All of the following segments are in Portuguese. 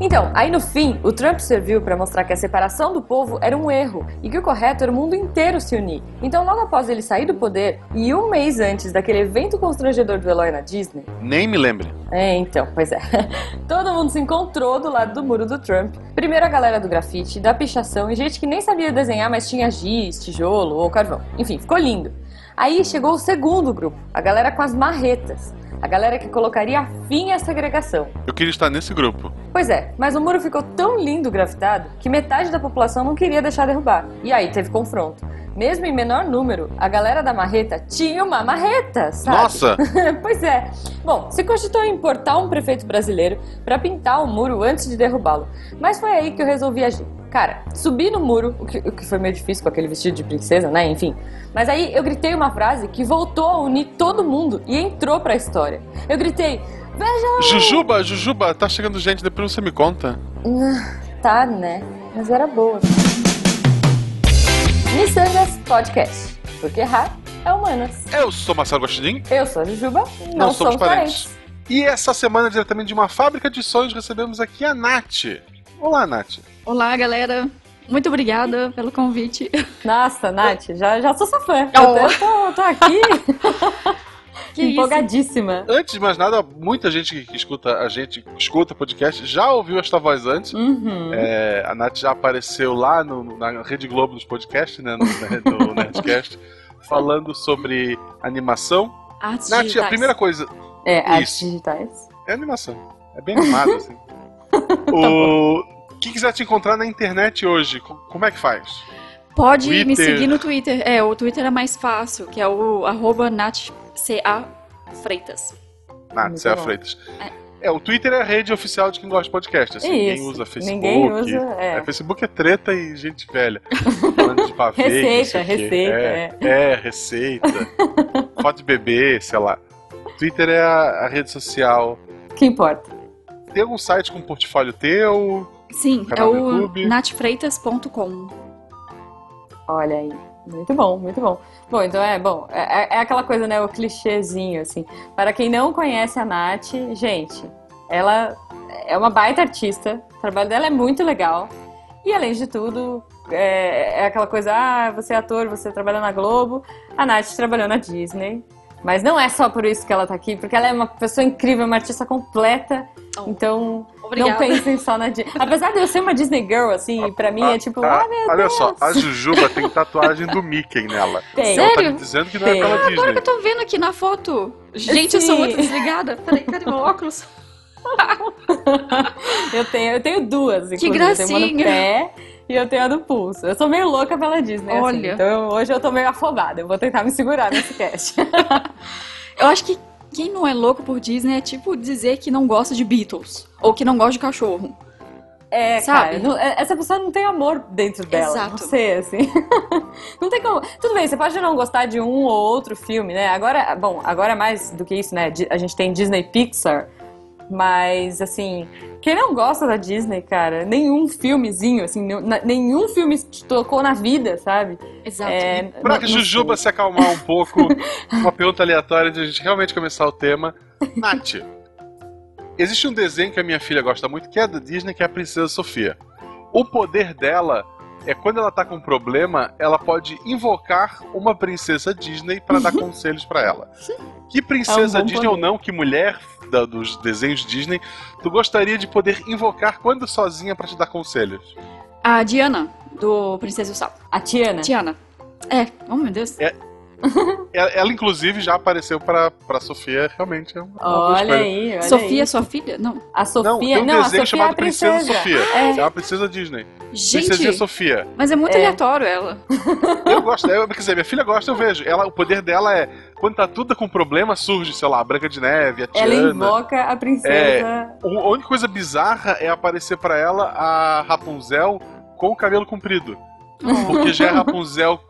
Então, aí no fim, o Trump serviu para mostrar que a separação do povo era um erro e que o correto era o mundo inteiro se unir. Então, logo após ele sair do poder e um mês antes daquele evento constrangedor do Eloy na Disney. Nem me lembre. É, então, pois é. Todo mundo se encontrou do lado do muro do Trump. Primeiro a galera do grafite, da pichação e gente que nem sabia desenhar, mas tinha giz, tijolo ou carvão. Enfim, ficou lindo. Aí chegou o segundo grupo, a galera com as marretas. A galera que colocaria fim à segregação. Eu queria estar nesse grupo. Pois é, mas o muro ficou tão lindo grafitado que metade da população não queria deixar derrubar. E aí teve confronto. Mesmo em menor número, a galera da marreta tinha uma marreta, sabe? Nossa! pois é. Bom, se cogitou em importar um prefeito brasileiro para pintar o muro antes de derrubá-lo. Mas foi aí que eu resolvi agir. Cara, subi no muro, o que, o que, foi meio difícil com aquele vestido de princesa, né? Enfim. Mas aí eu gritei uma frase que voltou a unir todo mundo e entrou pra história. Eu gritei: Vejam! Jujuba, Jujuba, tá chegando gente, depois você me conta. tá, né? Mas era boa. Missangas Podcast. Porque errar é humanas. Eu sou Marcelo Gostinin. Eu sou a Jujuba. Não, não somos, somos parentes. parentes. E essa semana, diretamente de uma fábrica de sonhos, recebemos aqui a Nath. Olá, Nath. Olá, galera. Muito obrigada pelo convite. Nossa, Nath, já, já sou sua fã. Oh. Eu tô, tô aqui. Que Empolgadíssima. Isso? Antes de mais nada, muita gente que escuta a gente, escuta podcast, já ouviu esta voz antes. Uhum. É, a Nath já apareceu lá no, na Rede Globo dos podcasts, né? No, no Nerdcast, falando sobre animação. Artes Nath, digitais. a primeira coisa. É, Isso. artes digitais. É animação. É bem animado, assim. o... Quem quiser te encontrar na internet hoje, como é que faz? Pode Twitter. me seguir no Twitter. É, o Twitter é mais fácil, que é o arroba. Natca Freitas. É. é. o Twitter é a rede oficial de quem gosta de podcast. Assim, ninguém usa Facebook. Ninguém usa, é. é. Facebook é treta e gente velha. Falando de pavê, receita, receita. É, é. é, receita. Foto de bebê, sei lá. Twitter é a, a rede social. Que importa. Tem algum site com portfólio teu? Sim, é o natfreitas.com. Olha aí. Muito bom, muito bom. Bom, então é bom. É, é, é, aquela coisa, né? O clichêzinho, assim. Para quem não conhece a Nath, gente, ela é uma baita artista. O trabalho dela é muito legal. E além de tudo, é, é aquela coisa, ah, você é ator, você trabalha na Globo. A Nath trabalhou na Disney. Mas não é só por isso que ela tá aqui, porque ela é uma pessoa incrível, uma artista completa. Oh, então, obrigada. não pensem só na Disney. Apesar de eu ser uma Disney Girl, assim, pra mim é tipo, ah, meu Olha Deus. só, a Jujuba tem tatuagem do Mickey nela. Tem. Ela Sério? tá me dizendo que não é tem. é pela ah, Disney. Agora que eu tô vendo aqui na foto. Gente, Sim. eu sou muito desligada. Peraí, cadê meu óculos? eu, tenho, eu tenho duas, inclusive. Que gracinha. Eu tenho uma no pé e eu tenho a do pulso. Eu sou meio louca pela Disney, assim. Olha. Assim, então hoje eu tô meio afobada. Eu vou tentar me segurar nesse cast. eu acho que quem não é louco por Disney é tipo dizer que não gosta de Beatles. Ou que não gosta de cachorro. É, Sabe? Cara, não, é, essa pessoa não tem amor dentro dela. Exato. Não sei, assim. não tem como. Tudo bem, você pode não gostar de um ou outro filme, né? Agora, bom, agora mais do que isso, né? A gente tem Disney Pixar. Mas, assim, quem não gosta da Disney, cara, nenhum filmezinho, assim, nenhum filme te tocou na vida, sabe? Exato. É, pra que Jujuba se acalmar um pouco, uma pergunta aleatória de a gente realmente começar o tema. Nath, existe um desenho que a minha filha gosta muito, que é da Disney, que é a Princesa Sofia. O poder dela é quando ela tá com um problema, ela pode invocar uma princesa Disney para dar conselhos para ela. Que princesa é um Disney poder. ou não, que mulher da, dos desenhos Disney, tu gostaria de poder invocar quando sozinha para te dar conselhos? A Diana, do Princesa e o Sapo. A Tiana? Tiana. É, oh meu Deus. É, ela, ela, inclusive, já apareceu pra, pra Sofia, realmente é uma Olha aí, olha Sofia, aí. sua filha? Não. A Sofia, não, tem um não, desenho a chamado é Princesa. Princesa Sofia. É. é uma princesa Disney. Gente, Princesinha Sofia. Mas é muito é. aleatório ela. Eu gosto, eu, quer dizer, minha filha gosta, eu vejo. Ela, o poder dela é, quando tá tudo com problema, surge, sei lá, a Branca de Neve, a Tiana. Ela invoca a princesa. É, a única coisa bizarra é aparecer para ela a Rapunzel com o cabelo comprido. Porque já é Rapunzel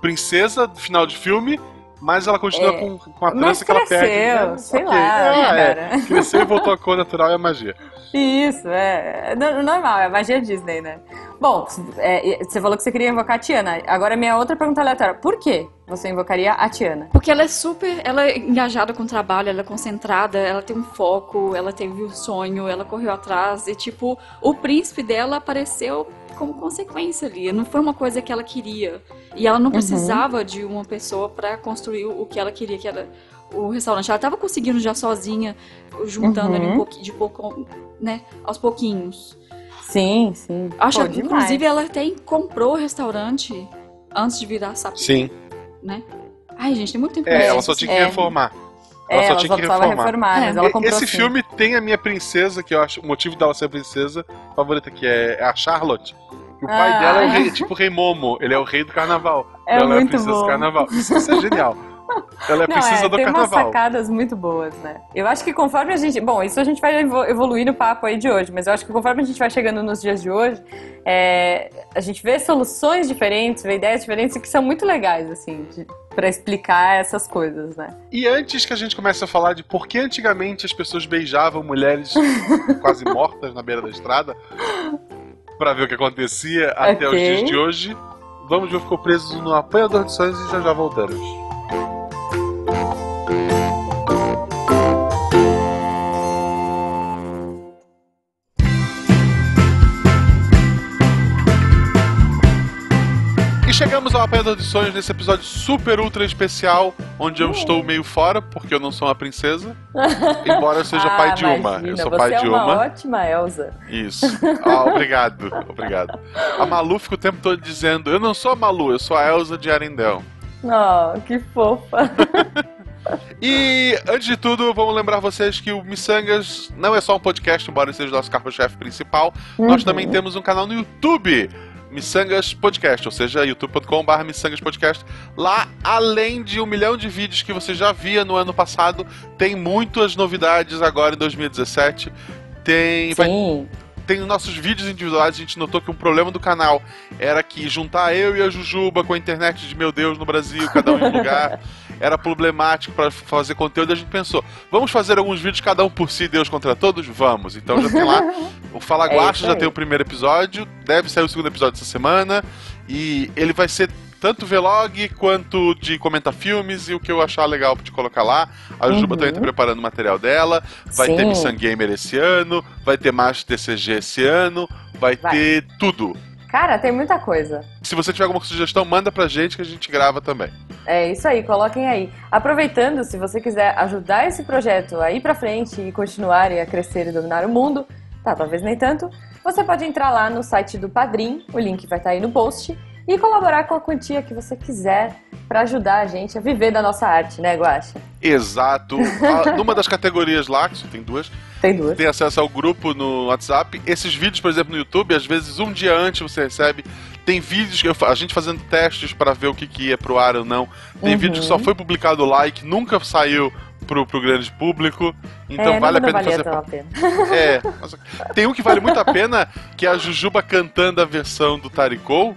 princesa do final de filme mas ela continua é. com, com a trança que ela perde. Né? Sei okay. lá, é, é. Cresceu e voltou à cor natural é a magia. Isso, é. Normal, é a magia Disney, né? Bom, é, você falou que você queria invocar a Tiana. Agora, minha outra pergunta aleatória. Por quê? Você invocaria a Tiana? Porque ela é super, ela é engajada com o trabalho, ela é concentrada, ela tem um foco, ela teve um sonho, ela correu atrás e tipo, o príncipe dela apareceu como consequência ali, não foi uma coisa que ela queria. E ela não precisava uhum. de uma pessoa para construir o que ela queria, que era o restaurante. Ela estava conseguindo já sozinha, juntando uhum. ali um uhum. pouquinho, de pouco, né, aos pouquinhos. Sim, sim. Acho, Pô, inclusive, ela até comprou o restaurante antes de virar sapo. Sim. Né? Ai, gente, tem muito tempo. É, ela só tinha que é. reformar. Ela é, só ela tinha só que reformar. reformar mas ela comprou Esse assim. filme tem a minha princesa, que eu acho o motivo dela ser princesa favorita, que é a Charlotte. O pai ah. dela é o rei, tipo o rei Momo, ele é o rei do carnaval. É ela muito é a princesa bom. do carnaval. Isso, isso é genial. Ela é Não, princesa é, do tem carnaval. Tem umas sacadas muito boas, né? Eu acho que conforme a gente. Bom, isso a gente vai evoluir no papo aí de hoje, mas eu acho que conforme a gente vai chegando nos dias de hoje, é, a gente vê soluções diferentes, vê ideias diferentes que são muito legais, assim, para explicar essas coisas, né? E antes que a gente comece a falar de por que antigamente as pessoas beijavam mulheres quase mortas na beira da estrada, para ver o que acontecia okay. até os dias de hoje, vamos ver ficou preso no apanhador de sonhos e já já voltamos. Chegamos ao Apanhador de Sonhos nesse episódio super ultra especial, onde eu uh. estou meio fora, porque eu não sou uma princesa. embora eu seja ah, pai de uma. Eu sou pai é de uma. uma ótima Elsa. Isso. Ah, obrigado, obrigado. A Malu fica o tempo todo dizendo: Eu não sou a Malu, eu sou a Elsa de Arendelle. Oh, que fofa. E, antes de tudo, vamos lembrar vocês que o Missangas não é só um podcast, embora seja o nosso carro-chefe principal. Uhum. Nós também temos um canal no YouTube Missangas Podcast, ou seja, youtube.com.br Missangas Podcast. Lá, além de um milhão de vídeos que você já via no ano passado, tem muitas novidades agora em 2017. Tem. Vai, tem nossos vídeos individuais, a gente notou que um problema do canal era que juntar eu e a Jujuba com a internet de meu Deus no Brasil, cada um em um lugar, era problemático para fazer conteúdo. A gente pensou, vamos fazer alguns vídeos cada um por si, Deus contra todos? Vamos. Então já tem lá o Fala é Guacha, já tem o primeiro episódio, deve sair o segundo episódio essa semana e ele vai ser tanto vlog quanto de comentar filmes e o que eu achar legal de colocar lá. A Juba uhum. também tá preparando o material dela. Vai Sim. ter Missão Gamer esse ano, vai ter Master TCG esse ano, vai, vai, ter tudo. Cara, tem muita coisa. Se você tiver alguma sugestão, manda pra gente que a gente grava também. É isso aí, coloquem aí. Aproveitando, se você quiser ajudar esse projeto a ir pra frente e continuar a crescer e dominar o mundo, tá, talvez nem tanto, você pode entrar lá no site do Padrim, o link vai estar tá aí no post, e colaborar com a quantia que você quiser para ajudar a gente a viver da nossa arte, né, Guaxa? Exato. numa das categorias lá, que tem duas, tem duas. Tem acesso ao grupo no WhatsApp. Esses vídeos, por exemplo, no YouTube, às vezes um dia antes você recebe. Tem vídeos que eu, a gente fazendo testes para ver o que, que ia pro ar ou não. Tem uhum. vídeo que só foi publicado lá e que nunca saiu pro, pro grande público. Então é, vale a pena fazer. A pena. É. Tem um que vale muito a pena, que é a Jujuba cantando a versão do Taricou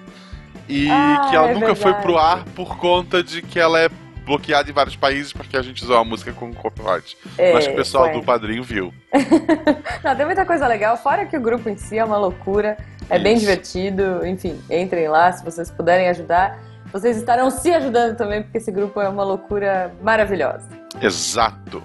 e ah, que ela é nunca verdade. foi pro ar por conta de que ela é bloqueada em vários países porque a gente usou a música com copyright. É, Mas que o pessoal foi. do padrinho viu. Não, tem muita coisa legal, fora que o grupo em si é uma loucura, é Isso. bem divertido, enfim, entrem lá se vocês puderem ajudar. Vocês estarão se ajudando também, porque esse grupo é uma loucura maravilhosa. Exato.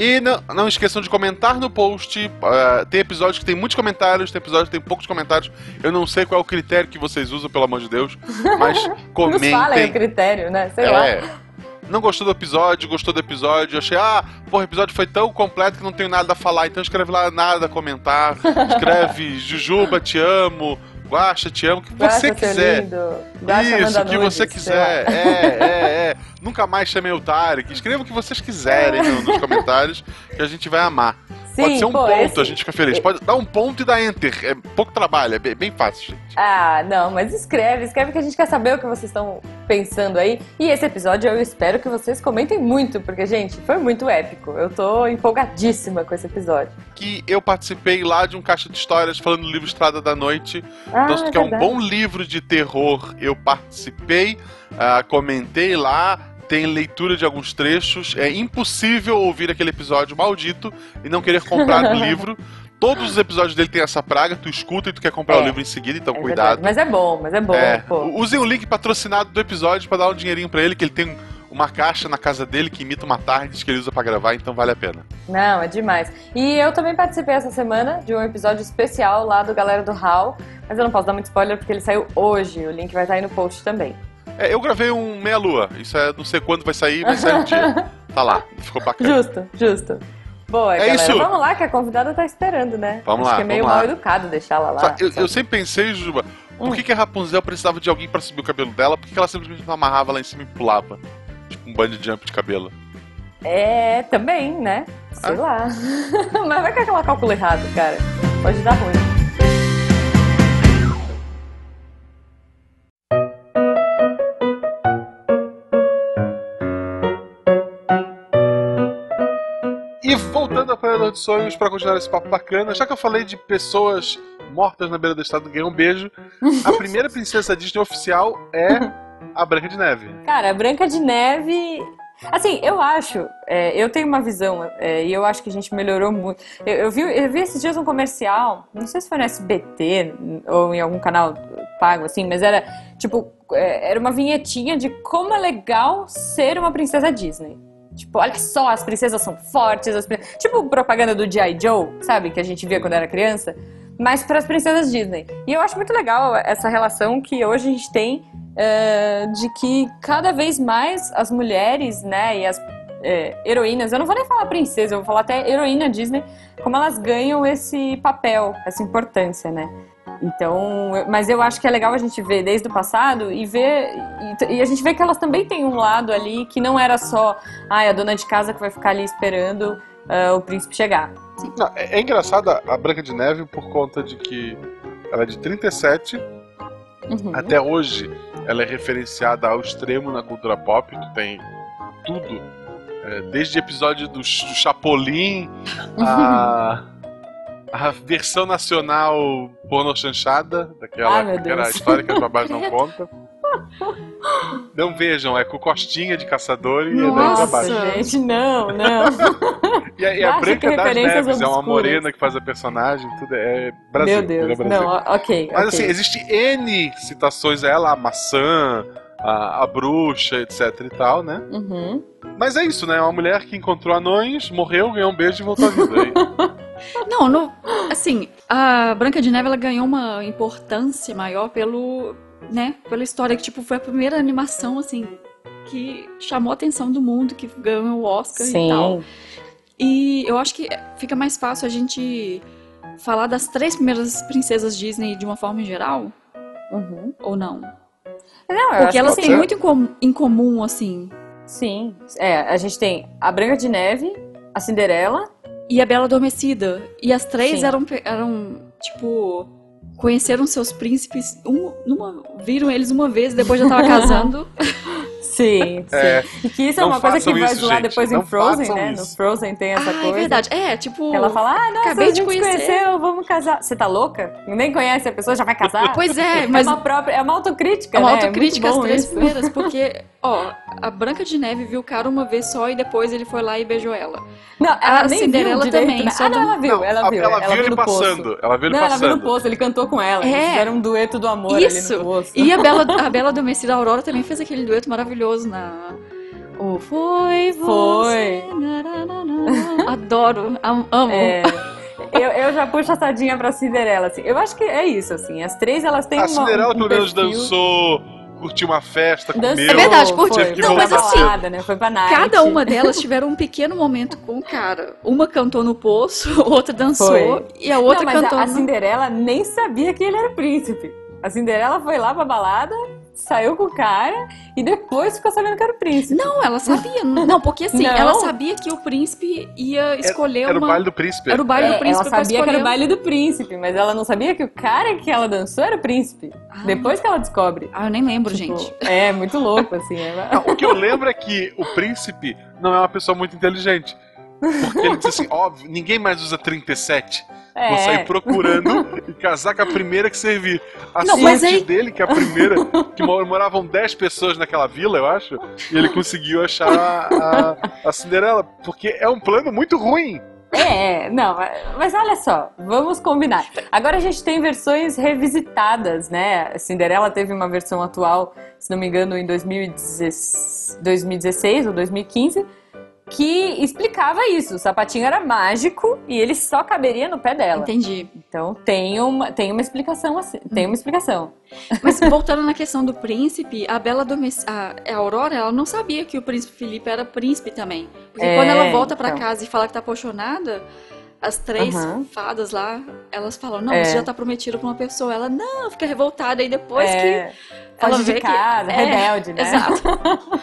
E não, não esqueçam de comentar no post. Uh, tem episódios que tem muitos comentários, tem episódios que tem poucos comentários. Eu não sei qual é o critério que vocês usam, pelo amor de Deus. Mas comentem. Nos falem o critério, né? Sei é, lá. Não gostou do episódio, gostou do episódio, achei, ah, porra, o episódio foi tão completo que não tenho nada a falar, então escreve lá nada a comentar. Escreve, Jujuba, te amo, Guaxa, te amo, o que Guaxa, você quiser. Isso, o que você quiser. É, é, é. Nunca mais chamei o Tarek. Escreva o que vocês quiserem nos comentários, que a gente vai amar. Sim, Pode ser um pô, ponto, esse... a gente fica feliz. Pode dar um ponto e dar enter. É pouco trabalho, é bem, fácil, gente. Ah, não, mas escreve, escreve que a gente quer saber o que vocês estão pensando aí. E esse episódio eu espero que vocês comentem muito, porque, gente, foi muito épico. Eu tô empolgadíssima com esse episódio. Que eu participei lá de um caixa de histórias falando do livro Estrada da Noite. Ah, então, que é um bom livro de terror, eu participei, uh, comentei lá tem leitura de alguns trechos. É impossível ouvir aquele episódio maldito e não querer comprar o livro. Todos os episódios dele tem essa praga, tu escuta e tu quer comprar É. o livro em seguida, então É cuidado. verdade. Mas é bom, mas é bom, É, usem o link patrocinado do episódio pra dar um dinheirinho pra ele, que ele tem uma caixa na casa dele que imita uma tarde que ele usa pra gravar, então vale a pena. Não, é demais. E eu também participei essa semana de um episódio especial lá do Galera do Hall, mas eu não posso dar muito spoiler porque ele saiu hoje. O link vai estar aí no post também. É, eu gravei um meia-lua, isso é não sei quando vai sair, mas sai um dia. Tá lá, ficou bacana. Justo, justo. Boa, É galera. isso. Vamos lá, que a convidada tá esperando, né? Vamos Acho lá, que é meio lá. mal educado deixá-la lá. Sabe, eu, eu sempre pensei, Juba, por Hum. que, que a Rapunzel precisava de alguém pra subir o cabelo dela? Por que, que ela simplesmente não amarrava lá em cima e pulava? Tipo um bungee jump de cabelo. É, também, né? Sei Ah. lá. Mas vai que é aquela cálculo errado, cara. Pode dar ruim. Voltando a Planador de Sonhos pra continuar esse papo bacana, já que eu falei de pessoas mortas na beira do estado ganham um beijo, a primeira princesa Disney oficial é a Branca de Neve. Cara, Branca de Neve. Assim, eu acho, é, eu tenho uma visão, é, e eu acho que a gente melhorou muito. Eu, eu vi, eu vi esses dias um comercial, não sei se foi no SBT ou em algum canal pago, assim, mas era tipo, é, era uma vinhetinha de como é legal ser uma princesa Disney. Tipo, olha só, as princesas são fortes, as prin- tipo propaganda do G.I. Joe, sabe? Que a gente via quando era criança, mas para as princesas Disney. E eu acho muito legal essa relação que hoje a gente tem é, de que cada vez mais as mulheres, né, e as é, heroínas, eu não vou nem falar princesa, eu vou falar até heroína Disney, como elas ganham esse papel, essa importância, né? Então, mas eu acho que é legal a gente ver desde o passado e ver e, a gente vê que elas também têm um lado ali que não era só, ai, a dona de casa que vai ficar ali esperando ah, o príncipe chegar. Não, é, é engraçado a Branca de Neve por conta de que ela é de 37, Uhum. até hoje ela é referenciada ao extremo na cultura pop, tu tem tudo, é, desde episódio do, do Chapolin a, a versão nacional porno chanchada, daquela Ai, Deus. história que as babás não contam. Não vejam, é com costinha de caçador e é daí pra Nossa. baixo. Nossa, gente, não, não. E a, e a Branca das referências Neves é uma obscuras. morena que faz a personagem, tudo é Brasil. Meu Deus. é Brasil. Não, ok. Mas ok. assim, existe N citações a ela, a maçã, a, a bruxa, etc e tal, né? Uhum. Mas é isso, né? É uma mulher que encontrou anões, morreu, ganhou um beijo e voltou à vida. Não, no, assim, a Branca de Neve ela ganhou uma importância maior pelo, né, pela história que tipo foi a primeira animação assim que chamou a atenção do mundo, que ganhou o Oscar e tal. Sim. E eu acho que fica mais fácil a gente falar das três primeiras princesas Disney de uma forma geral, Uhum. ou não? Não, eu Porque elas têm sim. muito em comum, assim. Sim. É, a gente tem a Branca de Neve, a Cinderela. E a Bela Adormecida. E as três Sim. eram, eram, tipo, conheceram seus príncipes, um, numa, viram eles uma vez, depois já tava casando. Sim, sim. É, E que isso é não uma coisa que vai zoar depois não em Frozen, né? isso. No Frozen tem essa ah, coisa. é verdade. É, tipo. Ela fala, ah, nossa, Acabei a de gente conhecer. conheceu, vamos casar. Você tá louca? Nem conhece a pessoa, já vai casar? Pois é, É mas uma própria, é uma autocrítica, é uma né? autocrítica muito às bom três isso. primeiras, porque, ó, a Branca de Neve viu o cara uma vez só e depois ele foi lá e beijou ela. Não, ela A nem Cinderela viu direito, também, né? só Ah, não, ela viu, Não, ela viu. ela ela viu viu ele no poço. passando. Ela viu ele Não, ela viu no passando. poço, ele cantou com ela. Eles É. fizeram um dueto do amor ali Isso! no poço. E a Bela, a Bela Adormecida Aurora também fez aquele dueto maravilhoso na. O Foi, Foi. você. Adoro, am- amo. É, eu, eu já puxo a sardinha pra Cinderela, assim. Eu acho que é isso, assim. As três, elas têm A uma, Cinderela um pelo menos dançou, curtiu uma festa, comeu. É verdade, curtiu. Foi, Não, foi mas pra assim, balada, né? Foi pra night. Cada uma delas tiveram um pequeno momento com o cara. Uma cantou no poço, outra dançou Foi. e a outra Não, mas cantou a, a no... Cinderela nem sabia que ele era o príncipe. A Cinderela foi lá pra balada, saiu com o cara e depois ficou sabendo que era o príncipe. Não, ela sabia. Não, porque assim, Não. ela sabia que o príncipe ia escolher Era o uma... baile do príncipe. Era o baile É, do príncipe ela sabia que era o baile do príncipe, mas ela não sabia que o cara que ela dançou era o príncipe. Ah. Depois que ela descobre. Ah, eu nem lembro, Tipo, gente. É, muito louco, assim. é- Não, o que eu lembro é que o príncipe não é uma pessoa muito inteligente. Porque ele disse assim, óbvio, ninguém mais usa 37. Vou sair É, procurando e casar com a primeira que servir. A Não, sorte aí- dele, que é a primeira, que mor- moravam 10 pessoas naquela vila, eu acho, e ele conseguiu achar a, a Cinderela. Porque é um plano muito ruim. É, não, mas olha só, vamos combinar. Agora a gente tem versões revisitadas, né? Cinderela teve uma versão atual, se não me engano, em 2016 ou 2015 que explicava isso. O sapatinho era mágico e ele só caberia no pé dela. Entendi. Então tem uma, tem uma explicação assim, tem uma explicação. Mas voltando na questão do príncipe, a Bela Domest... a, a Aurora, ela não sabia que o príncipe Felipe era príncipe também. Porque É, quando ela volta pra então. casa e fala que tá apaixonada, as três Aham. fadas lá, elas falam: "Não, É. você já tá prometido pra uma pessoa". Ela não, fica revoltada e depois É, que ela foge vê de que casa, é, rebelde, né? Exato.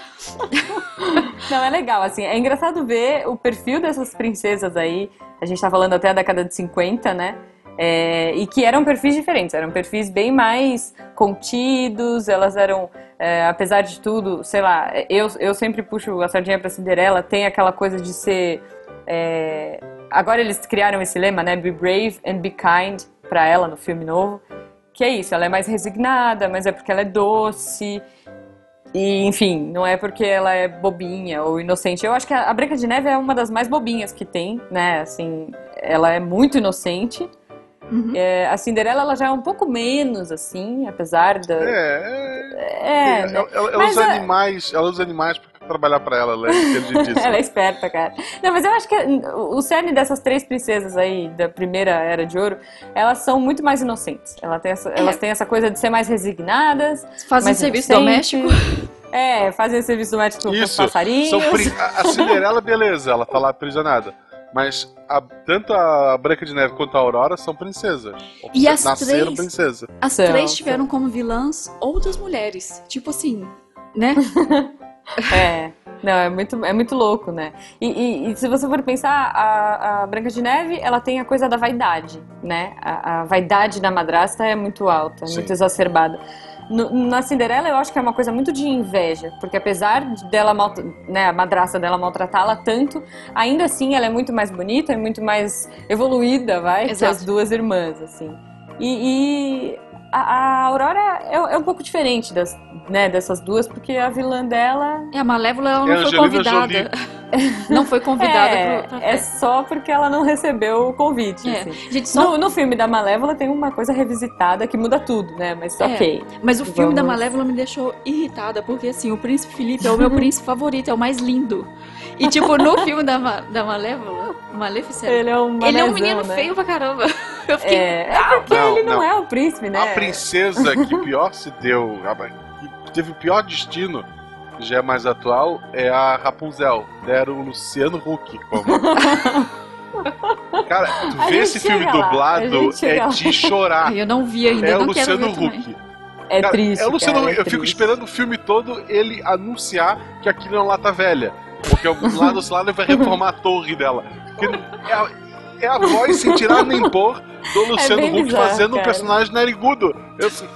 Não, é legal, assim, é engraçado ver o perfil dessas princesas aí. A gente tá falando até a década de 50, né? É, e que eram perfis diferentes, eram perfis bem mais contidos, elas eram, é, apesar de tudo, sei lá, eu, eu sempre puxo a sardinha pra Cinderela, tem aquela coisa de ser. é, agora eles criaram esse lema, né? Be brave and be kind pra ela no filme novo. Que é isso, ela é mais resignada, mas é porque ela é doce. E, enfim, não é porque ela é bobinha ou inocente. Eu acho que a Branca de Neve é uma das mais bobinhas que tem, né? Assim, ela é muito inocente. Uhum. É, a Cinderela, ela já é um pouco menos, assim, apesar da... É, É, é, né? ela, ela Mas usa a- animais, ela usa animais pra trabalhar pra ela, ela é inteligentíssima. Ela é esperta, cara. Não, mas eu acho que o cerne dessas três princesas aí, da primeira Era de Ouro, elas são muito mais inocentes. Ela tem essa- Elas têm essa coisa de ser mais resignadas. Fazem mais serviço inocentes. doméstico. É, fazem serviço doméstico com os passarinhos. São a Cinderela, beleza, ela tá lá aprisionada. Mas a- tanto a Branca de Neve quanto a Aurora são princesas. E as Nasceram três- princesa. As São, três tiveram como vilãs outras mulheres. Tipo assim, né? É. Não, é muito, é muito louco, né? E, e- e se você for pensar, a, a Branca de Neve, ela tem a coisa da vaidade, né? A, a vaidade da madrasta é muito alta, é Sim. muito exacerbada. No- na Cinderela, eu acho que é uma coisa muito de inveja, porque apesar dela, né, a madrasta dela maltratá-la tanto, ainda assim ela é muito mais bonita, é muito mais evoluída, vai, que Exato. as duas irmãs, assim. E, e a, a Aurora é, é um pouco diferente das, né, dessas duas, porque a vilã dela E a Malévola, ela É não a foi convidada. Não foi convidada é, pro, é só porque ela não recebeu o convite. É. assim. Gente, só... No, no filme da Malévola tem uma coisa revisitada que muda tudo, né? Mas É. ok. Mas o filme da Vamos. Malévola me deixou irritada, porque assim, o príncipe Felipe é o meu príncipe favorito, é o mais lindo. E tipo, no filme da, Ma- da Malévola, Maleficent, Ele é um ele é um menino né? feio pra caramba. Eu fiquei. É, é porque Não, ele não, não. é o príncipe, né? A princesa que pior se deu, que teve o pior destino, que já é mais atual, é a Rapunzel. Deram o Luciano Huck como. Cara, tu A vê esse filme lá, dublado é lá. de chorar. Eu não vi ainda, É não quero Luciano ver também. Huck. É Cara, triste. É o Luciano cara, Huck. é Eu fico triste. esperando o filme todo ele anunciar que aquilo é uma lata velha. Porque lá do lado vai reformar a torre dela. Porque é é a voz sem tirar nem pôr do Luciano bem Huck bizarro, fazendo um cara. personagem narigudo. Eu assim,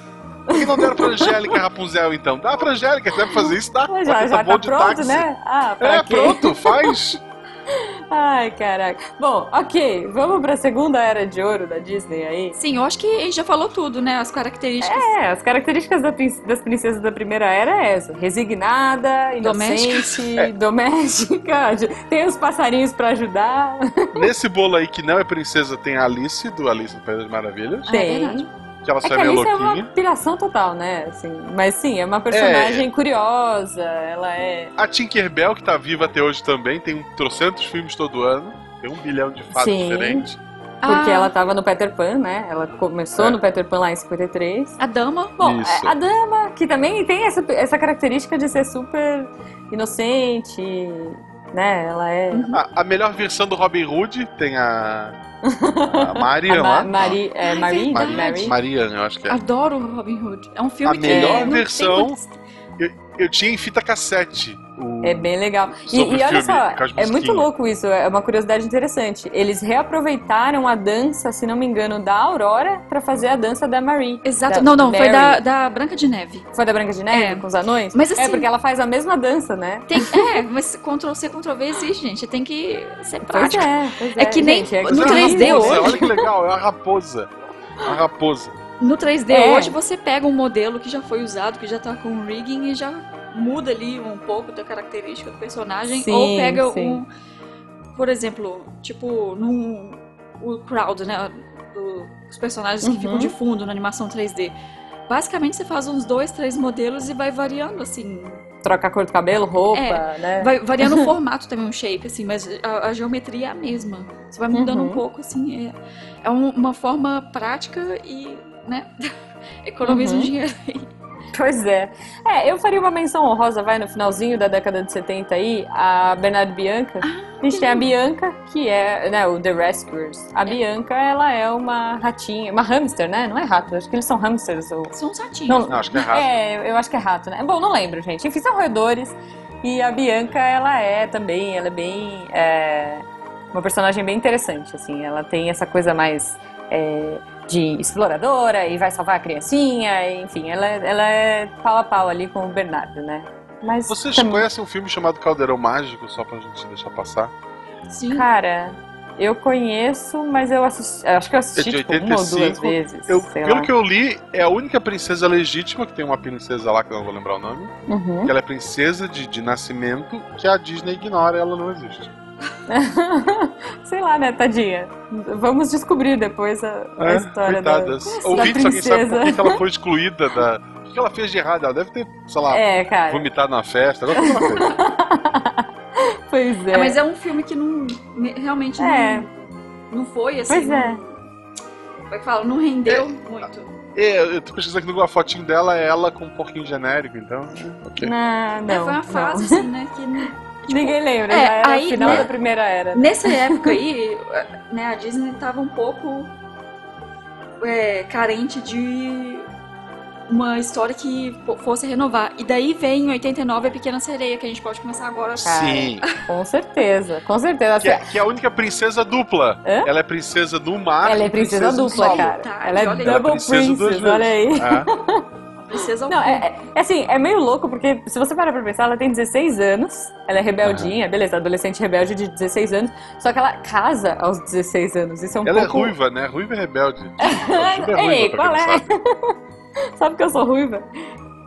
por que não deram pra Angélica Rapunzel então? Dá pra Angélica, deve fazer isso, dá. Já, ter já tá de pronto, táxi. né? Ah, É, quê? pronto, faz. Ai, caraca. Bom, ok. Vamos pra segunda era de ouro da Disney aí. Sim, eu acho que a gente já falou tudo, né? As características. É, as características da das princesas da primeira era é essa: resignada, inocente, doméstica, tem os passarinhos pra ajudar. Nesse bolo aí que não é princesa, tem a Alice, do Alice no País das Maravilhas. Ah, tem. é verdade. Que ela É que a meio Alice é uma louquinha. piração total, né? Assim, mas sim, é uma personagem curiosa, ela é. A Tinkerbell, que tá viva até hoje também, tem trocentos filmes todo ano. Tem um bilhão de fatos Sim. diferentes. Porque Ah, ela tava no Peter Pan, né? Ela começou É. no Peter Pan lá em 53. A dama. Bom, Isso. a dama, que também tem essa, essa característica de ser super inocente, né? Ela é. A, a melhor versão do Robin Hood tem a. A Marian a lá. Ma Mari, é, Ah, é Marie, verdade. Mary. Marian, eu acho que é. Adoro o Robin Hood. É um filme A que melhor tem versão- muito- Eu tinha em fita cassete. O- É bem legal. E, e olha filme, só, é muito louco isso, é uma curiosidade interessante. Eles reaproveitaram a dança, se não me engano, da Aurora pra fazer a dança da Marie. Exato. Da não, não, foi Mary. da, da Branca de Neve. Foi da Branca de Neve, É. com os anões? Mas É, assim- porque ela faz a mesma dança, né? Tem, é, mas Ctrl C, Ctrl V existe, gente. Tem que ser Pois prático. é, pois É que nem gente, é no Mas é uma 3D raposa, hoje. Olha que legal, é uma raposa. Uma raposa. No 3D É. hoje você pega um modelo que já foi usado, que já tá com rigging e já muda ali um pouco da característica do personagem. Sim, ou pega sim. um, por exemplo, tipo, num o crowd, né? do- os personagens que Uhum. ficam de fundo na animação 3D. Basicamente você faz uns dois, três modelos e vai variando assim. Troca a cor do cabelo, roupa, É, né? Vai variando o formato também, o shape, assim, mas a, a geometria é a mesma. Você vai mudando Uhum. um pouco, assim. É, é um- uma forma prática e, né? Economiza um Uhum. dinheiro aí. Pois é. É, eu faria uma menção honrosa, vai, no finalzinho da década de 70 aí, a Bernardo Bianca. a gente tem a Bianca, que é, né, o The Rescuers. A Bianca, ela é uma ratinha, uma hamster, né? Não é rato, acho que eles são hamsters. Ou... São uns ratinhos. Não, Não, acho que é rato. É, eu acho que é rato, né? Bom, não lembro, gente. Enfim, são roedores. E a Bianca, ela é também, ela é bem. é, uma personagem bem interessante, assim. Ela tem essa coisa mais é, de exploradora e vai salvar a criancinha, enfim, ela, é- ela é pau a pau ali com o Bernardo, né? Mas. Vocês também- conhecem um filme chamado Caldeirão Mágico, só pra gente deixar passar? Sim. Cara, eu conheço, mas eu assisti. Acho que eu assisti É de tipo, uma ou duas 85. vezes. Eu, sei pelo lá. que eu li, é a única princesa legítima, que tem uma princesa lá que eu não vou lembrar o nome, Uhum. que ela é princesa de, de nascimento, que a Disney ignora ela não existe. Sei lá, né, tadinha. Vamos descobrir depois a, a É, história da, da Ouvintes, alguém sabe por princesa. que que ela foi excluída da. O que ela fez de errado? Ela deve ter, sei lá, É, cara. vomitado na festa. Agora o que ela fez? Pois é. É, mas é um filme que não. Realmente É. não, não foi assim. Pois é. não- Como é que fala? Não rendeu muito. É, eu tô pesquisando aqui no Google, a fotinho dela é ela com um porquinho genérico, então. Ok. Não, É, não. foi uma não. fase, assim, né? Que não- Ninguém lembra, É, já era aí, o final né, da primeira era. Nessa época aí, né, a Disney tava um pouco é, carente de uma história que fo- fosse renovar. E daí vem em 89 a Pequena Sereia, que a gente pode começar agora. Sim. Com certeza, com certeza. Que é, que é a única princesa dupla. Hã? Ela é princesa do mar. Ela é princesa do dupla, cara. Tá, Ela é. Ela é double princesa princess, olha aí. É. Princesa Não, é, é- é assim, é meio louco, porque se você parar pra pensar, ela tem 16 anos, ela é rebeldinha, beleza, adolescente rebelde de 16 anos, só que ela casa aos 16 anos, isso é um Ela é pouco... ruiva, né? Ruiva e rebelde. É ruiva, Ei, qual é? sabe. Sabe que eu sou ruiva?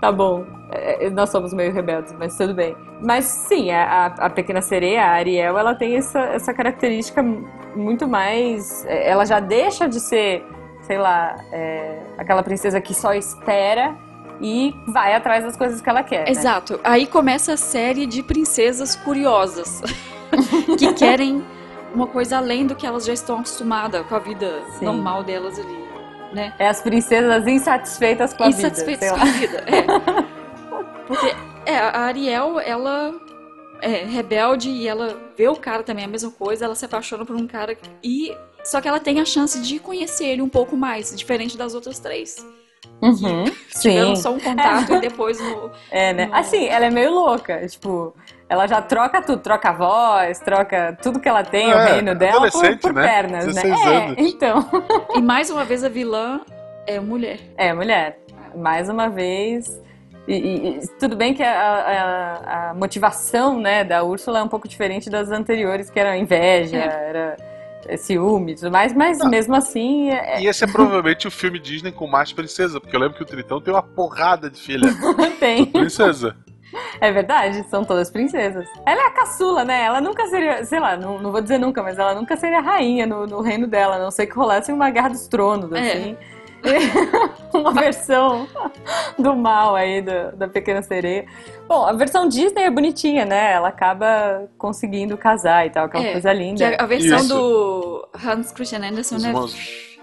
Tá bom. É, é, nós somos meio rebeldes, mas tudo bem. Mas sim, a, a- a pequena sereia, a Ariel, ela tem essa, essa característica muito mais. é, Ela já deixa de ser, sei lá, é, aquela princesa que só espera e vai atrás das coisas que ela quer. né? Exato. Aí começa a série de princesas curiosas que querem uma coisa além do que elas já estão acostumadas com a vida Sim. normal delas ali, né? É as princesas insatisfeitas com a Insatisfeitas vida. com sei a vida. É. Porque é, a Ariel, ela é rebelde e ela vê o cara também a mesma coisa, ela se apaixona por um cara e só que ela tem a chance de conhecer ele um pouco mais, diferente das outras três. Uhum, Tiveram sim. só um contato e depois no É, né? no- Assim, ela é meio louca. Tipo, ela já troca tudo, troca a voz, troca tudo que ela tem, o É, reino dela, por, por né? pernas, né? 16 É, anos. então. E mais uma vez a vilã é mulher. É, mulher. Mais uma vez. E, e- e tudo bem que a, a- a motivação né, da Úrsula é um pouco diferente das anteriores, que era inveja, É. era é, ciúme e tudo mais, mas mesmo assim. É, E esse é provavelmente o filme Disney com mais princesa, porque eu lembro que o Tritão tem uma porrada de filha. tem. Princesa. É verdade, são todas princesas. Ela é a caçula, né? Ela nunca seria, sei lá, não, não vou dizer nunca, mas ela nunca seria rainha no, no reino dela, a não sei que rolasse uma guerra dos tronos, É. uma versão do mal aí da, da Pequena Sereia. Bom, a versão Disney é bonitinha, né? Ela acaba conseguindo casar e tal, aquela É, coisa linda. Que a, a versão Isso. do Hans Christian Andersen, né?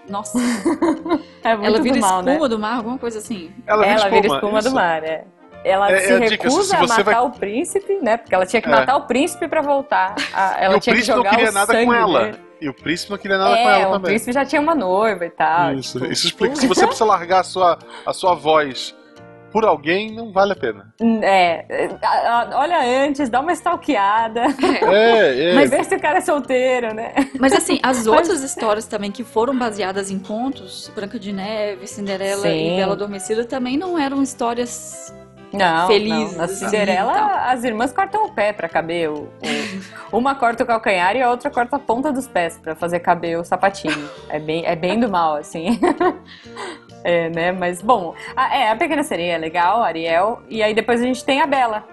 Nossa, É muito ela vira do mal, espuma né? do mar, alguma coisa assim. Ela, Ela vira espuma, espuma isso. do mar, é. Ela É- se é a dica, recusa se a matar vai- o príncipe, né? Porque ela tinha que É. matar o príncipe pra voltar. A- ela e o tinha que príncipe não jogar queria o nada sangue com ela. dele. E o príncipe não queria nada com É, ela o também. príncipe já tinha uma noiva e tal. Isso, tipo, isso explica. Se você precisa largar a sua, a sua voz por alguém, não vale a pena. É, olha antes, dá uma stalkeada, É, é. mas vê se o cara é solteiro, né? Mas assim, as outras histórias também que foram baseadas em contos, Branca de Neve, Cinderela Sim. e Bela Adormecida, também não eram histórias. Não, Felizes, não. Na assim, Cinderela, e tal. as irmãs cortam o pé pra caber. O, o- uma corta o calcanhar e a outra corta a ponta dos pés pra fazer caber o sapatinho. É bem, é bem do mal, assim. É, né? Mas, bom, a, é, a Pequena Sereia é legal, a Ariel. E aí depois a gente tem a Bela.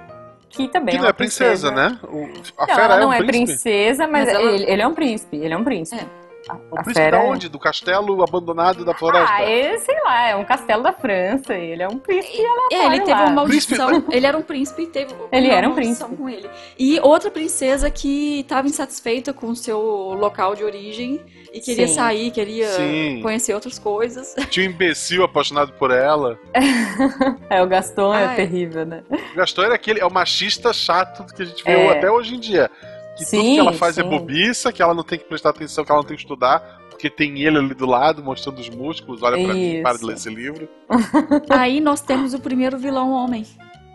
que também Que é é princesa, né? O- a Não, fera ela é não um é princesa, mas, Mas ela- ele, ele é um príncipe. Ele é um príncipe. É. A, O príncipe fera da é- onde? Do castelo abandonado da floresta? Ah, ele, sei lá, é um castelo da França. e Ele é um príncipe. É, ele teve lá. uma maldição. Ele era um príncipe e teve uma Ele era um maldição príncipe. com ele. E outra princesa que estava insatisfeita com o seu local de origem e queria Sim. sair, queria Sim. conhecer outras coisas. Tinha um imbecil apaixonado por ela. É, o Gaston é Ai. terrível, né? O Gaston era aquele, é o machista chato que a gente vê É. até hoje em dia. Que tudo Sim, que ela faz é sim. bobiça, que ela não tem que prestar atenção, que ela não tem que estudar, porque tem ele ali do lado mostrando os músculos. Olha pra mim, para de ler esse livro. Aí nós temos o primeiro vilão homem.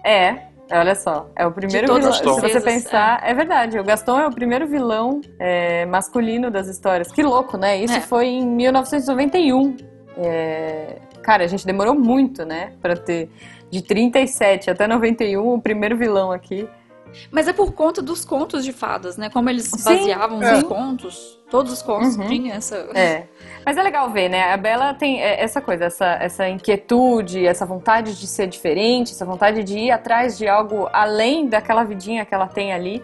É, olha só. É o primeiro vilão. Se você pensar, é. verdade. O Gaston é o primeiro vilão é, masculino das histórias. Que louco, né? Isso É. foi em 1991. É, Cara, a gente demorou muito, né? Pra ter de 37 até 91 o primeiro vilão aqui. Mas é por conta dos contos de fadas, né? Como eles Sim, baseavam é. os contos. Todos os contos Uhum. tinham essa. É. Mas é legal ver, né? A Bela tem é, essa coisa, essa, essa inquietude, essa vontade de ser diferente, essa vontade de ir atrás de algo além daquela vidinha que ela tem ali,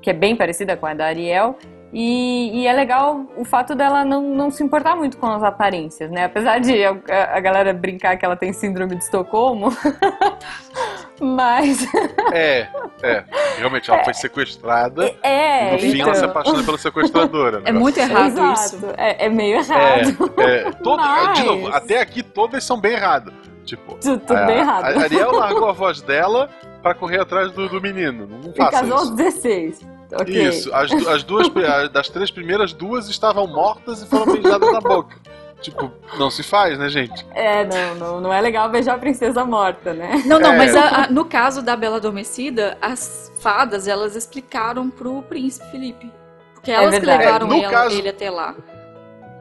que é bem parecida com a da Ariel. E, e é legal o fato dela não, não se importar muito com as aparências, né? Apesar de a, a galera brincar que ela tem síndrome de Estocolmo. Mas. É, é. Realmente, ela foi sequestrada. É, e no fim, ela se então. apaixona pela sequestradora. né? É muito errado Exato. isso. É, é meio errado. É, é, todo- Mas- De novo, até aqui todas são bem erradas. Tipo, Tudo, tudo a, bem errado. a Ariel largou a voz dela pra correr atrás do, do menino. Não, não E faça casou aos isso. 16. Ok. Isso, as, as duas, das três primeiras, duas estavam mortas e foram beijadas na boca. Tipo, não se faz, né, gente? É, não, não, não é legal beijar a princesa morta, né? Não, não, É. mas a- a- no caso da Bela Adormecida, as fadas, elas explicaram pro príncipe Felipe. Porque elas que verdade. levaram É, ela- caso- ele até lá.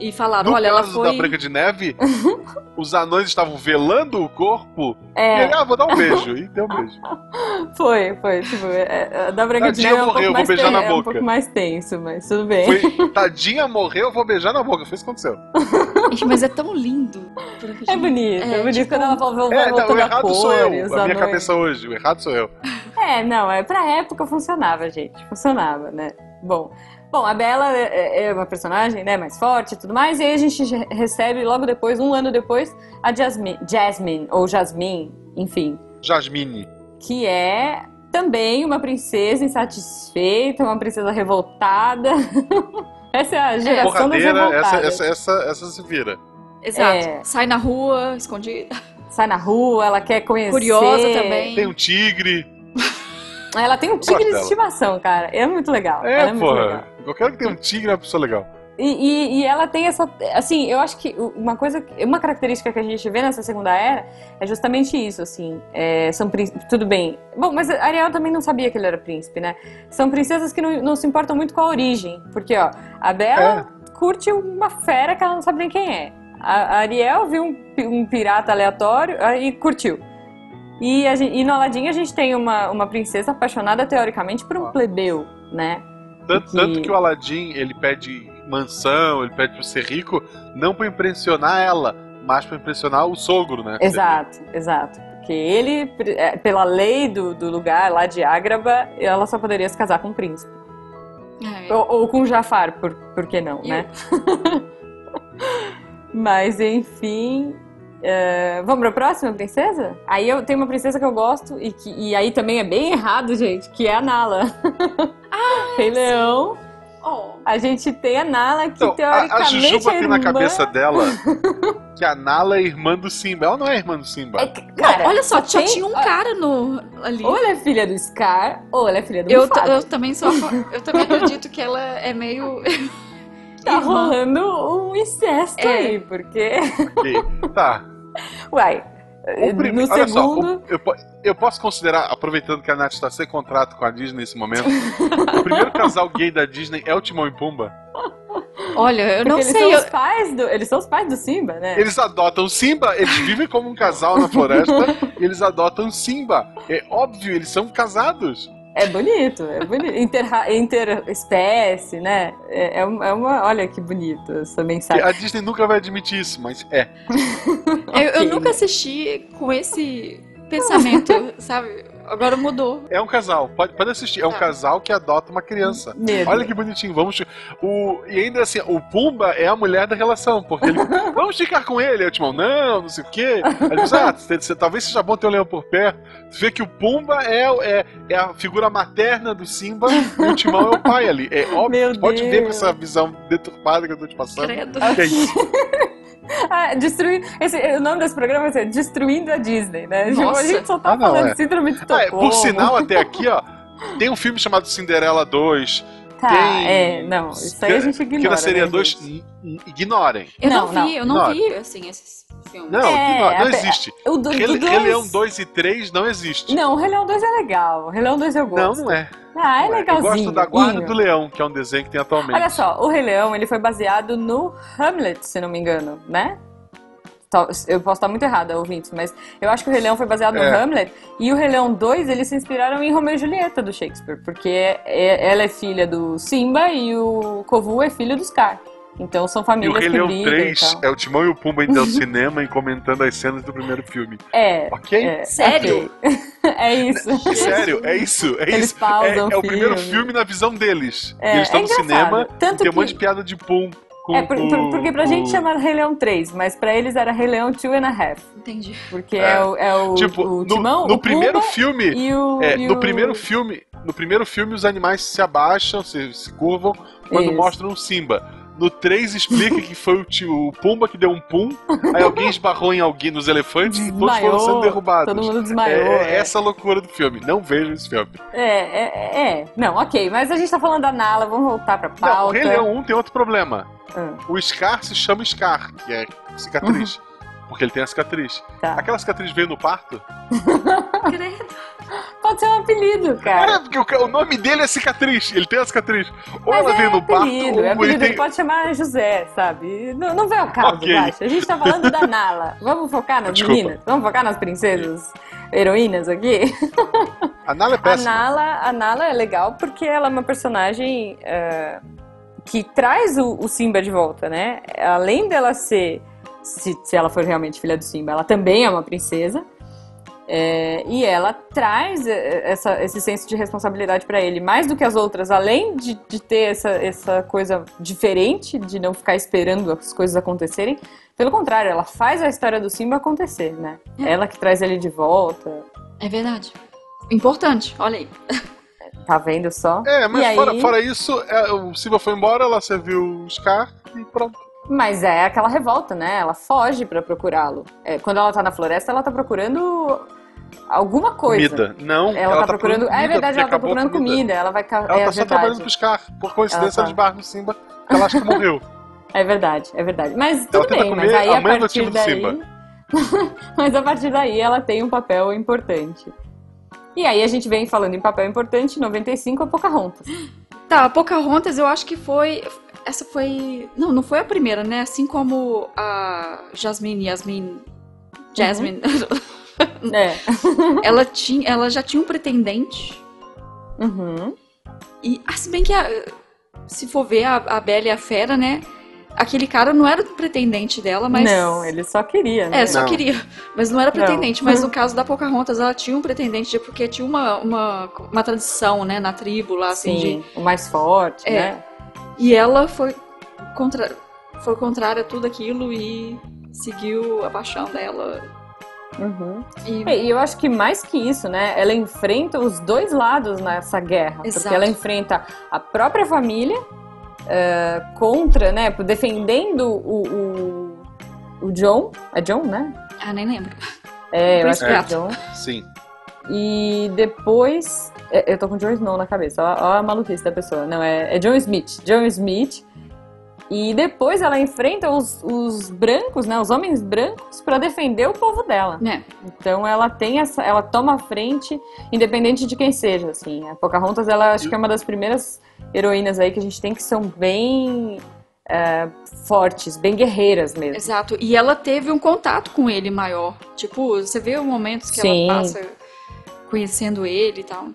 E falaram, No olha, ela caso foi... da Branca de Neve, os anões estavam velando o corpo e É, ele, ah, vou dar um beijo. E deu um beijo. foi, foi. Tipo, é, é, da Branca de Tadinha Neve é um, morreu, pouco vou mais beijar ten- na é um boca. pouco mais tenso, mas tudo bem. Foi, tadinha morreu, vou beijar na boca. Foi isso que aconteceu. Gente, Mas é tão lindo. É bonito, é, É, bonito tipo, quando ela vai vai É, não, voltando o errado cor, sou e eu. A minha anões. cabeça hoje. O errado sou eu. É, não, é, pra época funcionava, gente. Funcionava, né? Bom. Bom, a Bella é é uma personagem, né, mais forte e tudo mais, e aí a gente re- recebe logo depois, um ano depois, a Jasmine, Jasmine ou Jasmine, enfim, Jasmine. que é também uma princesa insatisfeita, uma princesa revoltada. Essa é a geração das Porradeira, essa, revoltadas. essa, essa, essa se vira. Exato. É. Sai na rua, escondida. Sai na rua, ela quer conhecer. Curiosa também. Tem um tigre. Ela tem um tigre de estimação, cara. É muito legal. É, ela é muito legal. porra. Qualquer que tem um tigre é uma pessoa legal. E, e- e ela tem essa. Assim, eu acho que uma coisa. Uma característica que a gente vê nessa segunda era é justamente isso, assim. É, são príncipes. Tudo bem. Bom, mas a Ariel também não sabia que ele era príncipe, né? São princesas que não, não se importam muito com a origem. Porque, ó, a Bela curte uma fera que ela não sabe nem quem é. A, a Ariel viu um, um pirata aleatório ah, e curtiu. E, a gen- e no Aladdin a gente tem uma, uma princesa apaixonada, teoricamente, por um plebeu, né? Tanto, Que- tanto que o Aladdin, ele pede mansão, ele pede pra ser rico, não pra impressionar ela, mas pra impressionar o sogro, né? Exato, exato. Porque ele, é, pela lei do, do lugar lá de Ágraba, ela só poderia se casar com um príncipe. É. Ou, ou com Jafar, por, por que não, E né? Mas enfim. É, vamos pra próxima princesa? Aí eu tenho uma princesa que eu gosto e, que, e aí também é bem errado, gente, que é a Nala. Ah, Rei Leão. Oh. A gente tem a Nala que Então, a, a teoricamente Jujuba é tem na irmã- cabeça dela que a Nala é irmã do Simba. Ela não é irmã do Simba. É que, cara, Não, olha só, só tem- tinha um cara no, ali. Ou ela é filha do Scar, ou ela é filha do Eu, eu também sou. Eu também acredito que ela é meio. Tá irmã. rolando um incesto É. aí, porque. Ok, Tá. Uai, prime- no Olha só, segundo. o- eu, eu posso considerar, aproveitando que a Nath está sem contrato com a Disney nesse momento, o primeiro casal gay da Disney é o Timão e Pumba. Olha, eu porque não eles sei. São eu- os pais do, eles são os pais do Simba, né? Eles adotam Simba, eles vivem como um casal na floresta, e eles adotam Simba. É óbvio, eles são casados. É bonito, é bonito. Interespécie, né? É, é uma, é uma- Olha que bonito essa mensagem. A Disney nunca vai admitir isso, mas é. Eu, eu nunca assisti com esse pensamento, sabe? Agora mudou. É um casal, pode, pode assistir. É um Tá. casal que adota uma criança. Medo. Olha que bonitinho, vamos. O, e ainda assim, o Pumba é a mulher da relação, porque ele. vamos ficar com ele. Aí o Timão, não, não sei o quê. Aí ele diz, ah, você- você- talvez seja bom ter um leão por perto. Você vê que o Pumba é, é, é a figura materna do Simba e o Timão é o pai ali. É óbvio, Meu pode ver com Deus. essa visão deturpada que eu tô te passando. Credo. Que é isso. Ah, destruir. Esse, o nome desse programa vai ser Destruindo a Disney, né? Tipo, Nossa. A gente só tá Ah, não, falando é. síndrome de Ah, Estocolmo. é, por sinal, até aqui, ó, tem um filme chamado Cinderela 2, Tá, tem- é, não, isso aí a gente ignora. que na seria né, 2, gente? ignorem. Eu não, Não, vi, não, eu não não. vi, assim, esses filmes. Não, É, ignora, não existe. O do, Rei, do dois... Rei Leão 2 e 3 não existe. Não, o Rei Leão 2 é legal. O Rei Leão 2 eu Não, gosto. não é. Ah, é Não é. Eu legalzinho. gosto da Guarda Inho. do Leão, que é um desenho que tem atualmente. Olha só, o Rei Leão ele foi baseado no Hamlet, se não me engano, né? Tal- Eu posso estar muito errada, ouvintes, mas eu acho que o Rei Leão foi baseado no É. Hamlet e o Rei Leão 2 eles se inspiraram em Romeu e Julieta do Shakespeare, porque é- ela é filha do Simba e o Kovu é filho do Scar. Então são E o famílias Rei que Leão brigam 3 e tal. é o Timão e o Pumba indo ao cinema e comentando as cenas do primeiro filme. É, Ok? é, Sério? ok. é isso. É sério, é isso, é Eles isso. pausam é, é o primeiro filme. na visão deles. É, eles estão é no engraçado. cinema Tanto e tem um que- monte de piada de pum com É, por- por- porque pra com- gente chama Rei Leão 3, mas pra eles era Rei Leão 2 and a half. Entendi. Porque É. é, o, é o, Tipo, o no, Timão, no o primeiro filme, e o... É, e no o- primeiro filme, no primeiro filme os animais se abaixam, se, se curvam quando Isso. mostram o Simba. No 3 explica que foi o, tio, o Pumba que deu um pum, aí alguém esbarrou em alguém nos elefantes e todos foram sendo derrubados. Todo mundo É, desmaiou. é é. essa a loucura do filme. Não vejo esse filme. É, é, é. Não, ok. Mas a gente tá falando da Nala, vamos voltar pra pauta. Não, o Rei Leão 1 tem outro problema. Ah, O Scar se chama Scar, que é cicatriz. Porque ele tem a cicatriz. tá. Aquela cicatriz veio no parto? Credo. Pode ser um apelido, É, cara. porque o, nome dele é cicatriz. Ele tem a cicatriz. Ou Mas ela é veio no parto, apelido, ou é ele apelido, tem... ele pode chamar José, sabe? Não, não vem ao caso, Ok. Guaxa. A gente tá falando da Nala. Vamos focar nas Desculpa. meninas? Vamos focar nas princesas heroínas aqui? A Nala é A péssima. Nala, a Nala é legal porque ela é uma personagem é, que traz o, o Simba de volta, né? Além dela ser, se, se ela for realmente filha do Simba, ela também é uma princesa. É, e ela traz é, essa- esse senso de responsabilidade pra ele, mais do que as outras, além de, de ter essa, essa coisa diferente, de não ficar esperando as coisas acontecerem. Pelo contrário, ela faz a história do Simba acontecer, né? É. Ela que traz ele de volta. É verdade. Importante, olha aí. Tá vendo só? É, mas E aí- fora, fora isso, é, o Simba foi embora, ela serviu o Scar e pronto. Mas é aquela revolta, né? Ela foge pra procurá-lo. É, quando ela tá na floresta, ela tá procurando alguma coisa. Comida. Não, Ela, tá, procurando. comida, Ah, é verdade, ela tá procurando comida. Ela vai. Ela é tá só trabalhando pro Scar. Por coincidência, Ela ela tá. esbarra no Simba. Ela acha que morreu. É verdade, é verdade. Mas tudo bem, mas comer aí a a partir daí. Simba. mas a partir daí ela tem um papel importante. E aí a gente vem falando em papel importante, 95 a Pocahontas. Tá, a Pocahontas eu acho que foi. Essa foi. Não, não foi a primeira, né? Assim como a Jasmine, Yasmin. Jasmine. É. ela, tinha, ela já tinha um pretendente. Uhum. E, ah, se bem que a- se for ver a, a Bela e a Fera, né? Aquele cara não era o pretendente dela, mas. Não, ele só queria, né? É, só Não. queria. Mas não era Não. pretendente. Mas no caso da Pocahontas, ela tinha um pretendente, porque tinha uma, uma, uma tradição, né, na tribo lá, assim, de- Sim, o mais forte, É. né? E ela foi, contra... foi contrária a tudo aquilo e seguiu a paixão dela. Uhum. E... É, E eu acho que mais que isso, né? Ela enfrenta os dois lados nessa guerra. Exato. Porque ela enfrenta a própria família eh, contra, né? defendendo o, o, o John. É John, né? Ah, nem lembro. É, eu acho que é. John. Sim. E depois. é, Eu tô com John Snow na cabeça, ó, ó a maluquice da pessoa. Não, é, é John Smith. John Smith. E depois ela enfrenta os, os brancos, né? Os homens brancos, pra defender o povo dela. Né? Então ela tem essa, ela toma a frente, independente de quem seja, assim. A Pocahontas, ela acho que é uma das primeiras heroínas aí que a gente tem que são bem é, fortes, bem guerreiras mesmo. Exato. E ela teve um contato com ele maior. Tipo, você vê os momentos que Sim. ela passa conhecendo ele e tal.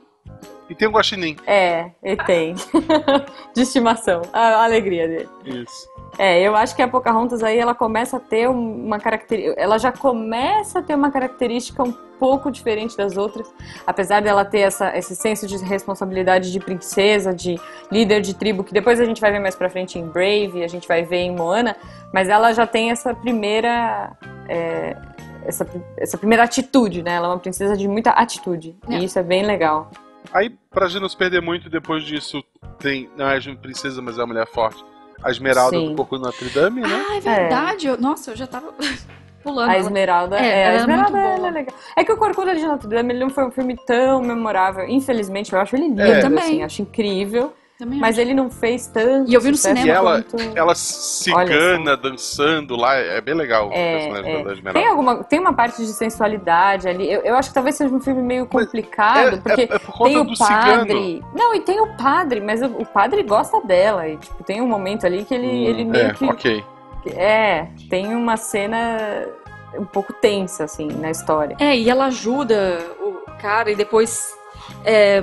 E tem um guaxinim. É, ele tem. de estimação. A, a alegria dele. Isso. É, eu acho que a Pocahontas aí ela começa a ter uma característica. Ela já começa a ter uma característica um pouco diferente das outras, apesar dela ter essa, esse senso de responsabilidade de princesa, de líder de tribo, que depois a gente vai ver mais pra frente em Brave, a gente vai ver em Moana, mas ela já tem essa primeira. É, essa, essa primeira atitude, né? Ela é uma princesa de muita atitude. É. E isso é bem legal. Aí, pra gente não se perder muito, depois disso, tem. Não é uma princesa, mas é uma mulher forte a Esmeralda Sim. do Coco Notre Dame, né? Ah, é verdade. É. Eu, nossa, eu já tava pulando. A Esmeralda, é, é a Esmeralda é, é legal. É que o Corcunda de Notre Dame ele não foi um filme tão memorável. Infelizmente, eu acho ele lindo, é. assim, acho incrível. Também mas acho. ele não fez tanto. E eu vi no cinema. E ela, quanto... ela cigana dançando lá, é bem legal é, o personagem é. Tem, alguma, tem uma parte de sensualidade ali. Eu, eu acho que talvez seja um filme meio complicado, é, porque é, por tem o padre. Cigano. Não, e tem o padre, mas o, o, padre gosta dela. E tipo, tem um momento ali que ele, hum, ele meio é, que. Ok. É, tem uma cena um pouco tensa, assim, na história. É, e ela ajuda o cara e depois. É,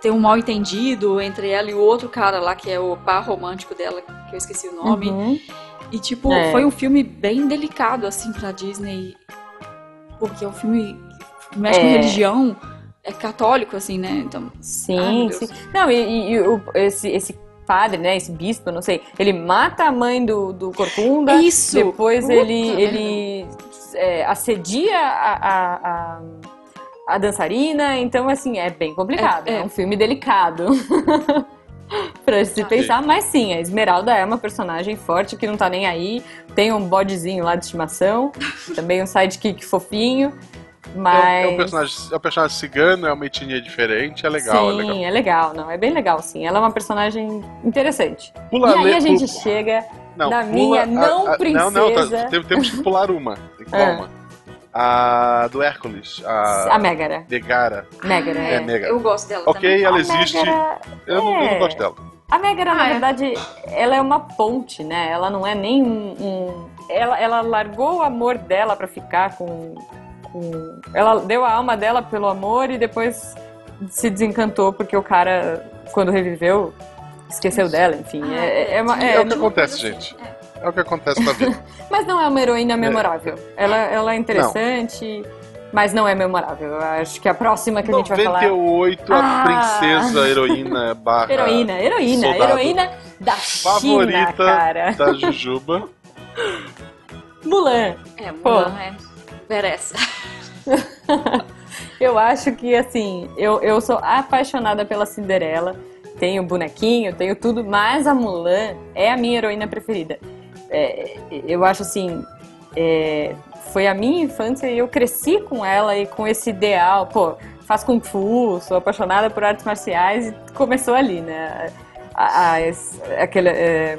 tem um mal entendido entre ela e o outro cara lá, que é o par romântico dela, que eu esqueci o nome. Uhum. E, tipo, é. foi um filme bem delicado, assim, pra Disney. Porque é um filme que mexe é. com religião, é católico, assim, né? Então. Sim, sim. Não, e, e, e o, esse, esse padre, né? Esse bispo, não sei. Ele mata a mãe do, do Corcunda. Isso! Depois Puta ele, ele é, assedia a, a, a a dançarina, então assim, é bem complicado. É, é. é um filme delicado. pra se pensar, mas sim, a Esmeralda é uma personagem forte que não tá nem aí. Tem um bodezinho lá de estimação, também um sidekick fofinho. Mas... É, é, um personagem, é um personagem cigano, é uma etnia diferente, é legal. Sim, é legal. é legal, não, é bem legal, sim. Ela é uma personagem interessante. Pula, e aí a gente pula, chega não, na minha não a, a, princesa. Não, não, tá, temos que pular uma. Tem que pular ah. uma. A do Hércules. A, a Megara. Megara. Megara, é. é Megara. Eu gosto dela Ok, também. ela a existe. Megara, eu, é... não, eu, não, é. gosto dela. A Megara, ah, na é? verdade, ela é uma ponte, né? Ela não é nem um... um... Ela, ela largou o amor dela para ficar com, com... Ela deu a alma dela pelo amor e depois se desencantou porque o cara, quando reviveu, esqueceu dela, enfim. Ah, é, é, uma, é, é o que acontece, gente. É o que acontece na vida. mas não é uma heroína memorável. É. Ela, ela é interessante. Não. Mas não é memorável. Eu acho que a próxima que a gente vai falar. 98, a ah. princesa, heroína, barra. Heroína, heroína, heroína da Favorita China, cara. da Jujuba. Mulan. É, Mulan Pô. é. Merece. eu acho que, assim, eu, eu sou apaixonada pela Cinderela. Tenho bonequinho, tenho tudo, mas a Mulan é a minha heroína preferida é, eu acho assim, é, foi a minha infância e eu cresci com ela e com esse ideal, pô, faz Kung Fu, sou apaixonada por artes marciais e começou ali, né? A, a, aquele, é,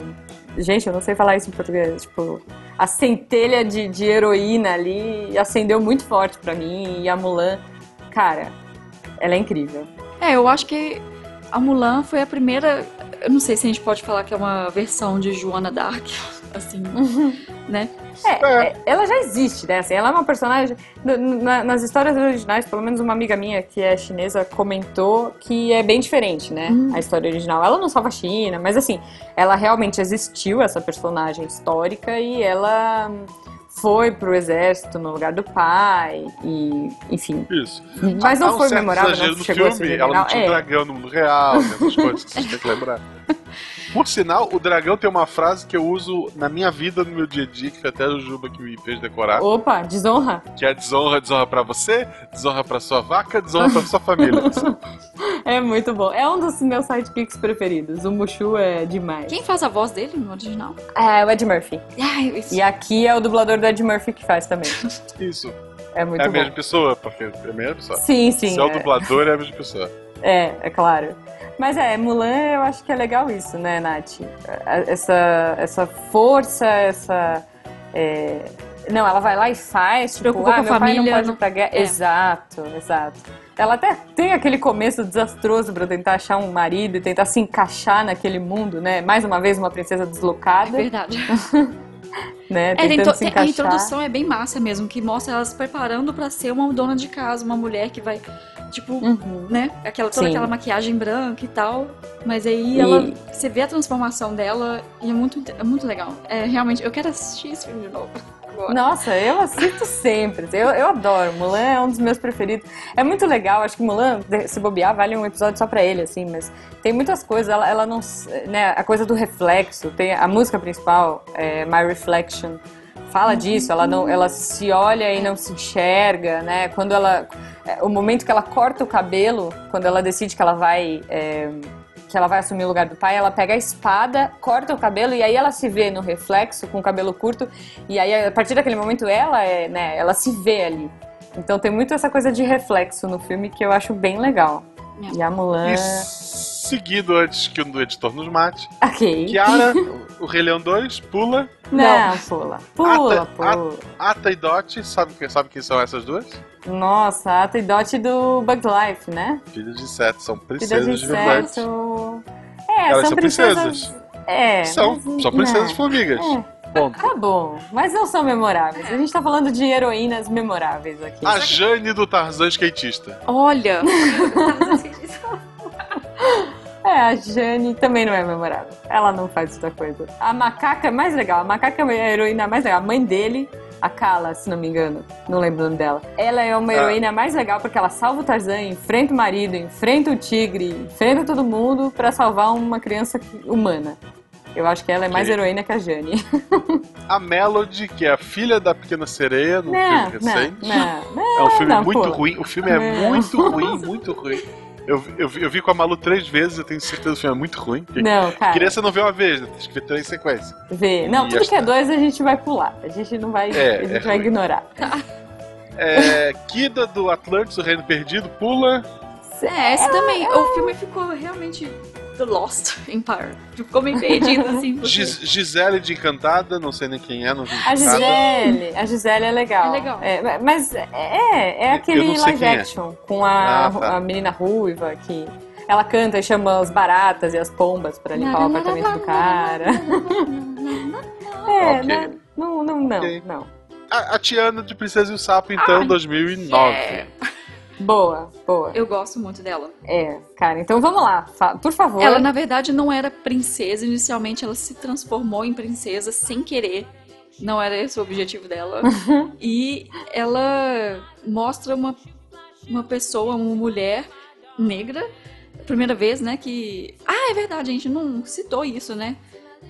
gente, eu não sei falar isso em português, tipo, a centelha de, de heroína ali acendeu muito forte para mim e a Mulan, cara, ela é incrível. É, eu acho que a Mulan foi a primeira, eu não sei se a gente pode falar que é uma versão de Joana Dark assim, uhum. né? É, é, é. ela já existe, né? Assim, ela é uma personagem. Na, nas histórias originais, pelo menos uma amiga minha que é chinesa comentou que é bem diferente, né? Hum. A história original. Ela não salva a China, mas assim, ela realmente existiu, essa personagem histórica, e ela foi pro exército no lugar do pai e enfim. Isso. Mas não foi memorável, não chegou filme, a ser Ela não tinha é. um dragão no mundo real, essas coisas que vocês têm que lembrar. Por sinal, o dragão tem uma frase que eu uso na minha vida, no meu dia a dia, que foi até o Juba que me fez decorar. Opa, desonra. Que é desonra, desonra pra você, desonra pra sua vaca, desonra pra sua família. é muito bom. É um dos meus sidekicks preferidos. O Mushu é demais. Quem faz a voz dele no original? É, o Ed Murphy. e aqui é o dublador do Ed Murphy que faz também. Isso. É muito bom. É a bom. mesma pessoa, porque é a mesma pessoa. Sim, sim. Se é, é o dublador, é a mesma pessoa. É, é claro. Mas é, Mulan eu acho que é legal isso, né, Nath? Essa, essa força, essa. É... Não, ela vai lá e faz, tipo, Preocupa ah, com meu a família, pai não pode ir pra guerra. É. Exato, exato. Ela até tem aquele começo desastroso para tentar achar um marido e tentar se encaixar naquele mundo, né? Mais uma vez, uma princesa deslocada. É verdade. né? É, Tentando se encaixar. A introdução é bem massa mesmo, que mostra elas preparando para ser uma dona de casa, uma mulher que vai tipo, Uhum. né? Aquela, toda Sim. aquela maquiagem branca e tal. Mas aí E- ela. Você vê a transformação dela e é muito, é muito legal. É realmente. Eu quero assistir esse filme de novo. Agora. Nossa, eu assisto sempre. Eu, eu adoro. Mulan é um dos meus preferidos. É muito legal. Acho que Mulan, se bobear, vale um episódio só pra ele, assim. Mas tem muitas coisas. Ela, ela não. Né, a coisa do reflexo. Tem a música principal, é, My Reflection. Fala disso, ela não, ela se olha e não se enxerga, né? Quando ela, é, o momento que ela corta o cabelo, quando ela decide que ela vai, é, que ela vai assumir o lugar do pai, ela pega a espada, corta o cabelo e aí ela se vê no reflexo com o cabelo curto e aí a partir daquele momento ela é, né? Ela se vê ali. Então tem muito essa coisa de reflexo no filme que eu acho bem legal. É. E a Mulan, E seguido antes que o editor nos mate, ok. Kiara, o Rei Leão 2, pula. Não, pula, pula, Ata- pula. Ata e Dot, sabe, quem- sabe quem são essas duas? Nossa, a Ata e Dot do Bug Life, né? Filhos de Sete, são princesas de de verdade. É, Elas são são princesas. princesas. É. São, mas- são princesas não. formigas. É, Ponto. tá bom. Mas não são memoráveis. A gente tá falando de heroínas memoráveis aqui. A Jane do Tarzan skatista. Olha! É, a Jane também não é memorável. Ela não faz outra coisa. A macaca é mais legal. A macaca é a heroína mais legal. A mãe dele, a Kala, se não me engano. Não lembro o nome dela. Ela é uma Ah. heroína mais legal porque ela salva o Tarzan, enfrenta o marido, enfrenta o tigre, enfrenta todo mundo pra salvar uma criança humana. Eu acho que ela é mais heroína que a Jane. A Melody, que é a filha da Pequena Sereia, num Não, filme não, recente. não, não. É um filme não, muito pula. ruim. O filme é Não. muito ruim, muito ruim. Eu, eu, vi- eu vi com a Malu três vezes, eu tenho certeza que o filme é muito ruim. Não, cara. Criança não vê uma vez, né? Tem que ver três sequências. Vê. Não, E tudo que é dois a gente vai pular. A gente não vai, É, a gente é vai ruim. ignorar. É, Kida do Atlantis, o Reino Perdido, pula. É, esse também. O filme ficou realmente The Lost Empire. Ficou meio perdido, assim. porque- Gis- Gisele de Encantada, não sei nem quem é, não vi A. Gisele, a Gisele é legal. É legal. É, mas é, é Eu aquele live é. action com a, Ah, tá. a menina ruiva que ela canta e chama as baratas e as pombas pra limpar o apartamento do cara. É, Ok. né? não, não, não, Ok. não. A, a Tiana de Princesa e o Sapo, então, Ai, 2009. É, Boa, boa. eu gosto muito dela. É, cara, então vamos lá. Por favor. Ela, na verdade, não era princesa. Inicialmente, ela se transformou em princesa sem querer. Não era esse o objetivo dela. e ela mostra uma, uma pessoa, uma mulher negra. Primeira vez, né, que... Ah, é verdade, a gente não citou isso, né?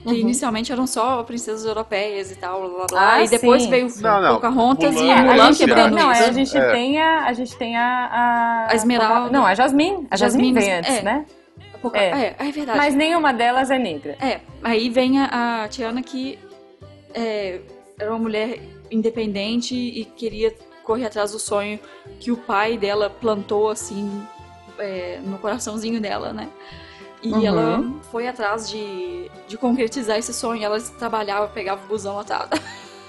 Que Uhum. inicialmente eram só princesas europeias e tal, blá, blá, blá. Ah, e depois sim. veio Não, não. Pocahontas Mulan e é a Mulan quebrando não, isso. a gente É. tem a, a gente tem a, a, A Esmeralda. Não, a Jasmine. A Jasmine, Jasmine, vem antes, é. né? Poca- É. É, é verdade. Mas nenhuma delas é negra. É, aí vem a, a Tiana que é, era uma mulher independente e queria correr atrás do sonho que o pai dela plantou assim é, no coraçãozinho dela, né? E Uhum. ela foi atrás de, de concretizar esse sonho. Ela trabalhava, pegava o busão lotado.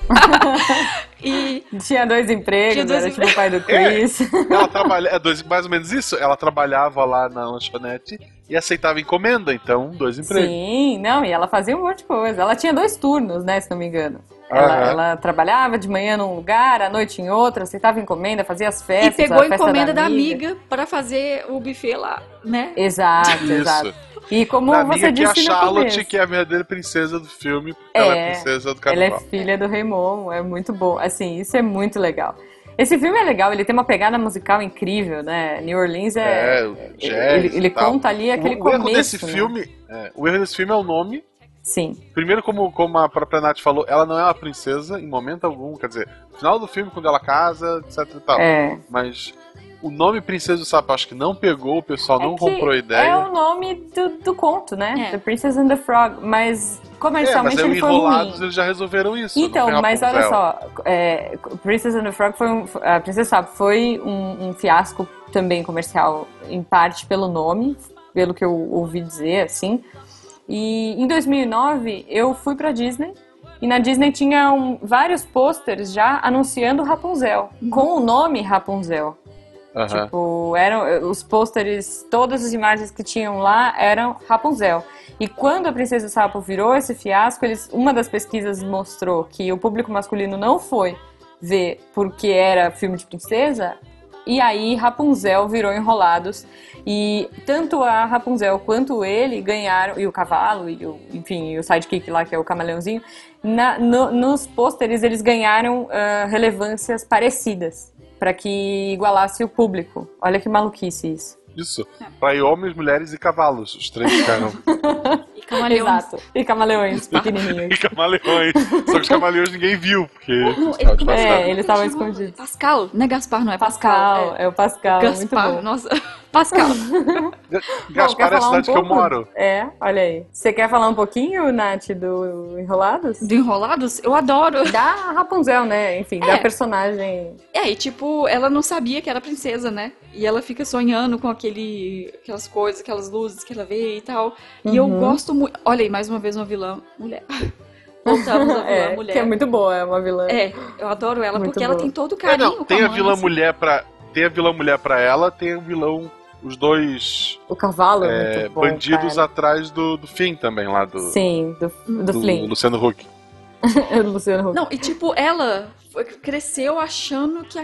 e Tinha dois empregos, Tinha dois era tipo o pai do Chris. Ela trabalha, é dois, mais ou menos isso. Ela trabalhava lá na lanchonete e aceitava encomenda, então, dois empregos. Sim, não, e ela fazia um monte de coisa. Ela tinha dois turnos, né, se não me engano. Ela, ela trabalhava de manhã num lugar, à noite em outro, aceitava encomenda, fazia as e festas. pegou a a festa encomenda da amiga para fazer o buffet lá, né? Exato, Isso. exato. E como Da você amiga que é a disse Charlotte, começo, que é a verdadeira princesa do filme, porque ela é É, princesa do ela é carnaval. filha do Rei Momo, é muito bom. Assim, isso é muito legal. Esse filme é legal, ele tem uma pegada musical incrível, né? New Orleans é. É, o jazz ele ele conta ali aquele o, o começo. erro desse né? filme, é, o erro desse filme é o nome. Sim. Primeiro, como, como a própria Nath falou, ela não é uma princesa em momento algum. Quer dizer, no final do filme, quando ela casa, etc e tal. É. Mas o nome Princesa do Sapo acho que não pegou, o pessoal não É que comprou a ideia. É o nome do, do conto, né? É. The Princess and the Frog. Mas É, mas comercialmente aí o ele foi Enrolados ruim. eles já resolveram isso. não Então, mas olha só, é, Princess and the Frog foi um, a Princesa Sapo foi um, um fiasco também comercial, em parte pelo nome, pelo que eu ouvi dizer, assim. E em 2009 eu fui pra Disney e na Disney tinha um- vários posters já anunciando Rapunzel, com o nome Rapunzel. Aham. Tipo, eram os pôsteres, todas as imagens que tinham lá eram Rapunzel. E quando a Princesa Sapo virou esse fiasco, eles, uma das pesquisas mostrou que o público masculino não foi ver porque era filme de princesa e aí Rapunzel virou Enrolados. E tanto a Rapunzel quanto ele ganharam, e o cavalo, e o, enfim, e o sidekick lá, que é o camaleãozinho, na, no, nos pôsteres eles ganharam uh, relevâncias parecidas, para que igualasse o público. Olha que maluquice isso. Isso. Pra ir homens, mulheres e cavalos. Os três ficaram. E camaleões. Exato. E camaleões pequenininhos. e camaleões. Só que os camaleões ninguém viu, porque. Não, estava ele- disfarçado. É, eles estavam escondidos. Pascal, não é Gaspar, não é Pascal. Pascal, é é o Pascal, muito Gaspar, bom. nossa. Pascal. Gaspar é a falar um cidade que eu pouco? moro. É, olha aí. Você quer falar um pouquinho, Nath, do Enrolados? Do Enrolados, eu adoro. Da Rapunzel, né? Enfim, da É. personagem. É, e tipo, ela não sabia que era princesa, né? E ela fica sonhando com aquele, aquelas coisas, aquelas luzes que ela vê e tal. E eu Uhum. gosto muito. Olha aí, mais uma vez uma vilã mulher. Voltamos à vilã É, mulher. que é muito boa, é uma vilã. É, eu adoro ela Muito porque ela boa. tem todo o É, carinho não, com tem a mãe, vilã assim. mulher pra. Tem a vilã mulher pra ela, tem o vilão. Os dois O cavalo é, é, muito bom, bandidos cara. atrás do, do fim também, lá do, Sim, do, do, do Flynn. Luciano Huck. do Luciano Huck. Não, e tipo, ela cresceu achando que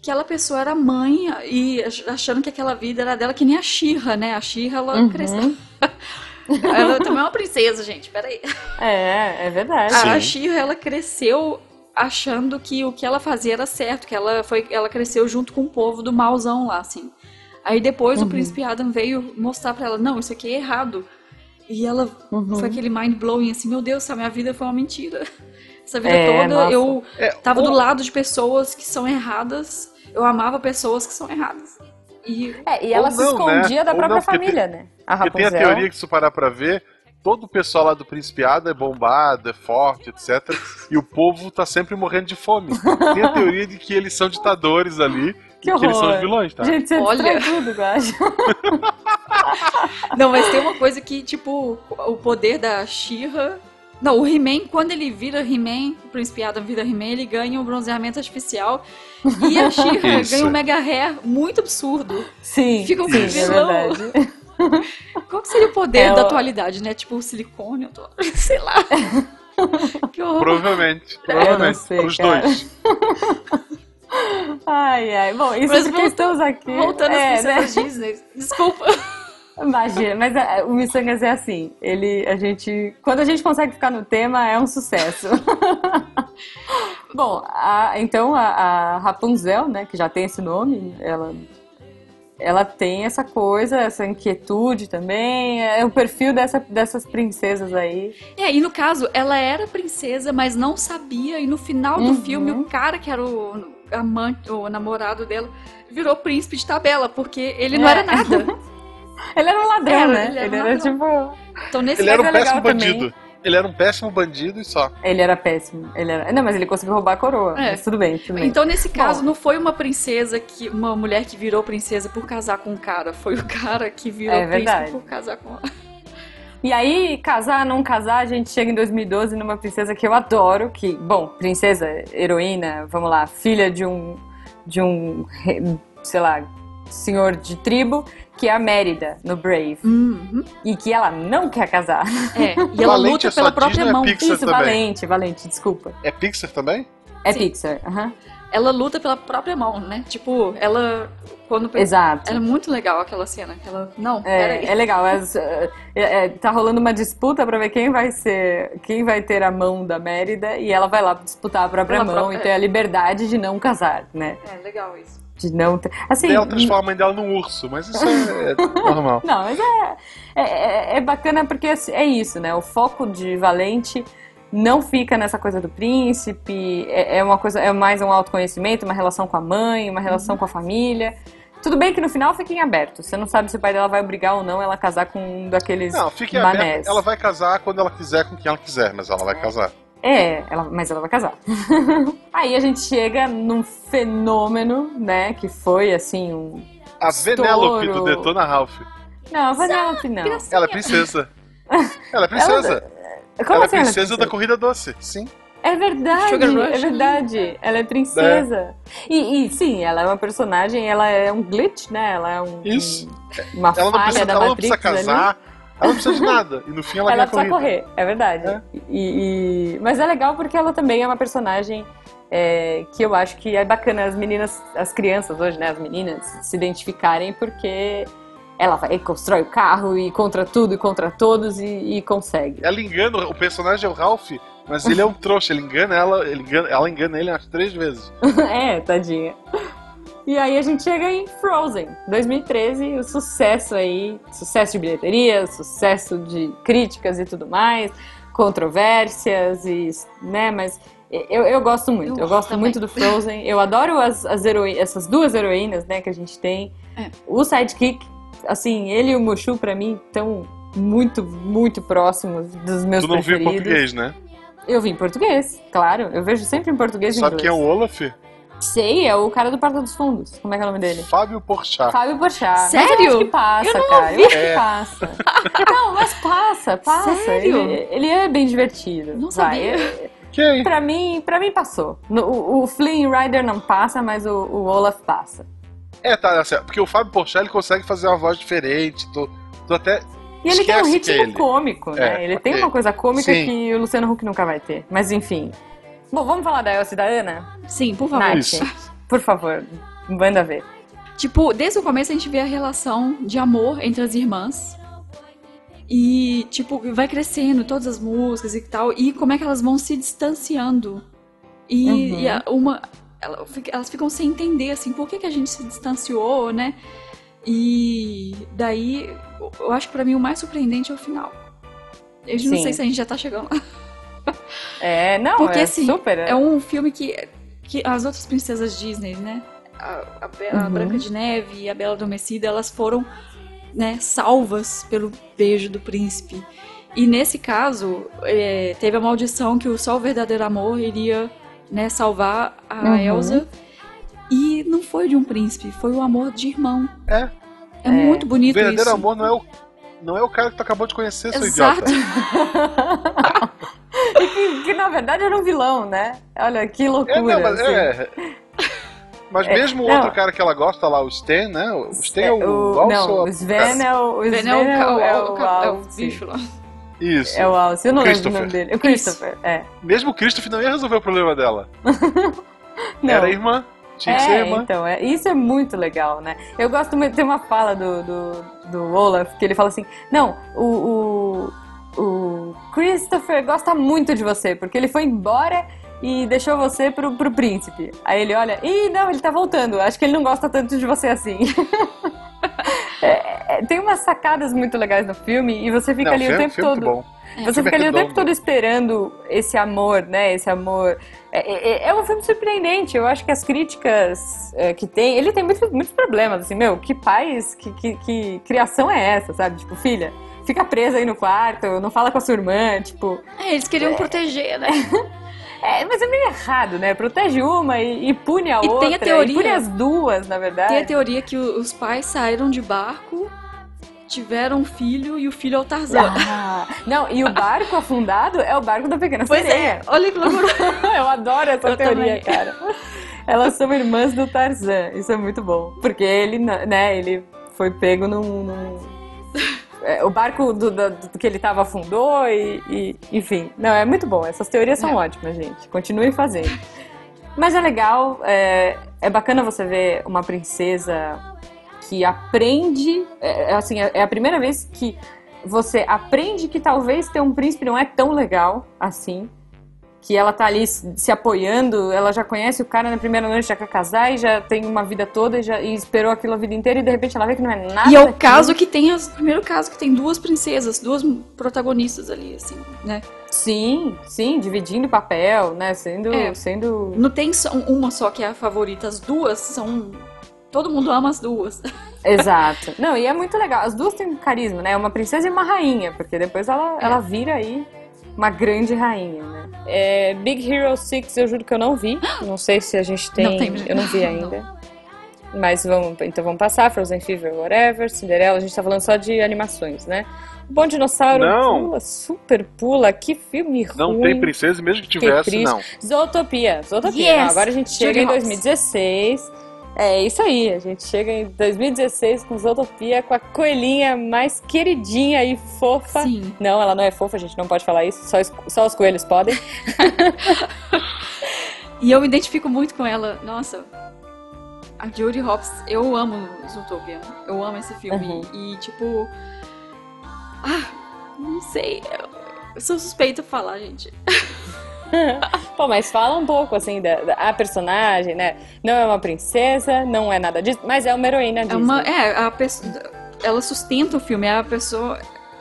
aquela pessoa era mãe e ach- achando que aquela vida era dela, que nem a Xirra, né? A Xirra, ela Uhum. cresceu. ela também é uma princesa, gente, peraí. É, é verdade. Sim. A Shira, ela cresceu achando que o que ela fazia era certo, que ela foi, ela cresceu junto com o povo do malzão lá, assim. Aí depois Uhum. o príncipe Adam veio mostrar pra ela, não, isso aqui é errado. E ela Uhum. foi aquele mind blowing assim, meu Deus, essa minha vida foi uma mentira. Essa vida É, toda nossa. eu É, tava ou- do lado de pessoas que são erradas, eu amava pessoas que são erradas. E É, e ela Ou se não, né? escondia da Ou própria não, família, né? A Porque tem Rapunzel. a teoria que se parar pra ver, todo o pessoal lá do Principiado é bombado, é forte, etc. E o povo tá sempre morrendo de fome. Tem a teoria de que eles são ditadores ali Que que eles são os horror. vilões, tá? Gente, você Olha. tudo, eu acho. Não, mas tem uma coisa que, tipo, o poder da Shira. Não, o He-Man, quando ele vira He-Man, o Príncipe Adam vira He-Man, ele ganha um bronzeamento artificial. E a Shira ganha um mega hair muito absurdo. Sim, Fica um sim, é vilão. verdade. Qual que seria o poder É, da atualidade, né? Tipo, o silicone, eu tô... sei lá. que horror. Provavelmente. Não Provavelmente. sei, Os cara. dois. Ai, ai. Bom, isso Mas porque volta- estamos aqui. Voltando é, às princesas Disney. Desculpa. Imagina, mas é, o Missangas é assim. Ele, a gente, quando a gente consegue ficar no tema, é um sucesso. Bom, a- então a, a Rapunzel, né, que já tem esse nome, ela, ela tem essa coisa, essa inquietude também. É o perfil dessa, dessas princesas aí. É, e no caso, ela era princesa, mas não sabia. E no final do Uhum. filme, o cara que era o amante, o namorado dela, virou príncipe de tabela, porque ele não É. era nada. Ele era um ladrão, Era, né? ele era Ele um era, tipo. Então nesse Ele era um é péssimo também. bandido. Ele era um péssimo bandido e só. Ele era péssimo. Ele era... Não, mas ele conseguiu roubar a coroa. É. Mas tudo bem, tudo bem. Então, nesse caso, Bom. não foi uma princesa que. uma mulher que virou princesa por casar com um cara. Foi o cara que virou É verdade. príncipe por casar com ela. E aí, casar, não casar, a gente chega em 2012 numa princesa que eu adoro, que, bom, princesa, heroína, vamos lá, filha de um, de um, sei lá, senhor de tribo, que é a Mérida, no Brave. Uhum. E que ela não quer casar. É, e ela Valente luta é pela própria Disney, é mão. Pixar Isso, também. Valente, Valente, desculpa. É Pixar também? É Sim. Pixar, aham. Ela luta pela própria mão, né? Tipo, ela. Quando. Exato. Era muito legal aquela cena. que Ela. Não, É, peraí. é legal, as- é, é, tá rolando uma disputa pra ver quem vai ser, quem vai ter a mão da Mérida e ela vai lá disputar a própria Pela mão própria- e ter a liberdade de não casar, né? É, legal isso. De não ter, assim, ela transforma a mãe dela num urso, mas isso é, é normal. Não, mas é, é, é- é bacana porque é isso, né? O foco de Valente não fica nessa coisa do príncipe, é, é uma coisa, é mais um autoconhecimento, uma relação com a mãe, uma relação Uhum. com a família. Tudo bem que no final fica em aberto. Você não sabe se o pai dela vai obrigar ou não ela a casar com um daqueles Não, fique manés. aberto. Ela vai casar quando ela quiser com quem ela quiser, mas ela vai casar. É, ela, mas ela vai casar. Aí a gente chega num fenômeno, né? Que foi assim um. A. Venelope do Detona Ralph. Não, a Vanellope não. Gracinha. Ela é princesa. Ela é princesa. Como ela é assim ela princesa da corrida doce. Sim. É verdade, Sugar Rush. é verdade. Ela é princesa. E, e, sim, ela é uma personagem, ela é um glitch, né? Ela é um, Isso. um- uma Ela não falha precisa, da ela não Matrix precisa casar. Ela não precisa de nada. E no fim ela, Ela ganha precisa corrida. correr, é verdade. É. E, e- Mas é legal porque ela também é uma personagem é, que eu acho que é bacana as meninas, as crianças hoje, né, as meninas, se identificarem porque ela vai constrói o carro e contra tudo e contra todos e, e consegue. Ela engana, o personagem é o Ralph, mas ele é um trouxa. Ele engana ela, ele engana, ela engana ele umas três vezes. é, tadinha. E aí a gente chega em Frozen, 2013, o sucesso aí, sucesso de bilheteria, sucesso de críticas e tudo mais, controvérsias e, né, mas eu, eu gosto muito, eu, Eu gosto também. muito do Frozen, eu adoro as, as essas duas heroínas, né, que a gente tem. É. O sidekick, assim, ele e o Mushu pra mim estão muito, muito próximos dos meus tu não viu em preferidos. português, né? Eu vi em português, claro, eu vejo sempre em português e Sabe inglês. quem é o Olaf? Sei, é o cara do Porta dos Fundos. Como é que é o nome dele? Fábio Porchat. Fábio Porchat. Mas Sério? eu acho que passa, Eu não cara. Eu acho É. que passa. Não, mas passa, passa. Sério? Ele, ele é bem divertido. Não Vai, sabia. é- Quem? Pra mim, pra mim passou. O, o Flynn Rider não passa, mas o, o Olaf passa. É, tá, assim, porque o Fábio Porchat ele consegue fazer uma voz diferente. Tu, tu até. E ele tem um ritmo é ele. cômico, né? É, ele tem ok. uma coisa cômica Sim. que o Luciano Huck nunca vai ter. Mas enfim. Bom, vamos falar da Elsa e da Ana? Sim, por favor. Nath, Isso. por favor, manda ver. Tipo, desde o começo a gente vê a relação de amor entre as irmãs. E, tipo, vai crescendo todas as músicas e tal. E como é que elas vão se distanciando. E, Uhum. e a- uma. Elas ficam sem entender, assim, por que, que a gente se distanciou, né? E daí, eu acho que pra mim o mais surpreendente é o final. Eu não Sim. sei se a gente já tá chegando lá. É, não, Porque, é assim, super. É um filme que, que as outras princesas Disney, né? A, a a Uhum. Branca de Neve e a Bela Adormecida, elas foram né, salvas pelo beijo do príncipe. E nesse caso, é, teve a maldição que o só o verdadeiro amor iria né, salvar a Uhum. Elsa. E não foi de um príncipe, foi o amor de irmão. É. É, muito O bonito verdadeiro isso. amor não é o. Não é o cara que tu acabou de conhecer, seu Exato. idiota. E que, que, na verdade era um vilão, né? Olha que loucura. É, não, mas, assim. é. Mas É, mesmo o outro cara que ela gosta lá, o Stan, né? O Stan é o, o, Alce não, o Sven é o, o Sven Sven é o, é o, é o o é o bicho lá. Isso. É o Alce, eu não lembro o nome dele. O Christopher, é. Mesmo o Christopher não ia resolver o problema dela. Não. Era irmã. Tinha que ser É, irmã. então, é, isso é muito legal, né? Eu gosto muito, tem uma fala do, do, do Olaf que ele fala assim: Não, o, o, o Christopher gosta muito de você, porque ele foi embora e deixou você pro, pro príncipe. Aí ele olha, ih, não, ele tá voltando, acho que ele não gosta tanto de você assim. É, é, tem umas sacadas muito legais no filme e você fica Não, ali filme, o tempo todo. bom. Você Filme fica ali o tempo todo esperando esse amor, né? Esse amor. É, é- é um filme surpreendente. Eu acho que as críticas é, que tem. Ele tem muitos, muitos problemas, assim, meu, que pais, que, que, que criação é essa, sabe? Tipo, filha, fica presa aí no quarto, não fala com a sua irmã, tipo. É, eles queriam proteger, né? É, mas é meio errado, né? Protege uma e, e pune a E outra. tem a teoria- E pune as duas, na verdade. Tem a teoria que os pais saíram de barco, tiveram um filho e o filho é o Tarzan. Ah, não, e o barco afundado é o barco da Pequena Pois Sereia. é, olha que loucura. Eu adoro essa Eu teoria, também. cara. Elas são irmãs do Tarzan. Isso é muito bom. Porque ele, né, ele foi pego num. num- é, o barco do, do- do que ele tava afundou e, e- Enfim. Não, é muito bom. Essas teorias são É. ótimas, gente. Continuem fazendo. Mas é legal, é, é bacana você ver uma princesa que aprende. É, é assim, é é a primeira vez que você aprende que talvez ter um príncipe não é tão legal assim. Que ela tá ali se apoiando, ela já conhece o cara na primeira noite, já quer casar e já tem uma vida toda e, já, e esperou aquilo a vida inteira e de repente ela vê que não é nada. E é o daquilo. caso que tem, as- o primeiro caso que tem duas princesas, duas protagonistas ali, assim, né? Sim, sim, dividindo papel, né? Sendo. É. sendo... Não tem só uma só que é a favorita, as duas são. Todo mundo ama as duas. Exato. Não, e é muito legal. As duas têm carisma, né? Uma princesa e uma rainha, porque depois ela, É. ela vira aí uma grande rainha, né? É, Big Hero 6 eu juro que eu não vi. Não sei se a gente tem. Não tem. Eu não vi ainda. Mas vamos, então vamos passar. Frozen Fever, whatever. Cinderela, a gente tá falando só de animações, né? O Bom Dinossauro Não. pula, super pula. Que filme Não ruim. tem princesa, e mesmo que tivesse, triste. não. Zootopia, Zootopia. Yes! Não, agora a gente chega Judy em Hopps. 2016 É isso aí, a gente chega em 2016 com Zootopia, com a coelhinha mais queridinha e fofa. Sim. Não, ela não é fofa, a gente não pode falar isso, só, os- só os coelhos podem. E eu me identifico muito com ela. Nossa, a Judy Hopps, eu amo Zootopia. Eu amo esse filme. Uhum. E, tipo. Ah, não sei. Eu sou suspeita pra falar, gente. Pô, mas fala um pouco, assim, da, da a personagem, né? Não é uma princesa, não é nada disso, mas é uma heroína É Disney. uma. É, a pessoa. Ela sustenta o filme, é a pessoa.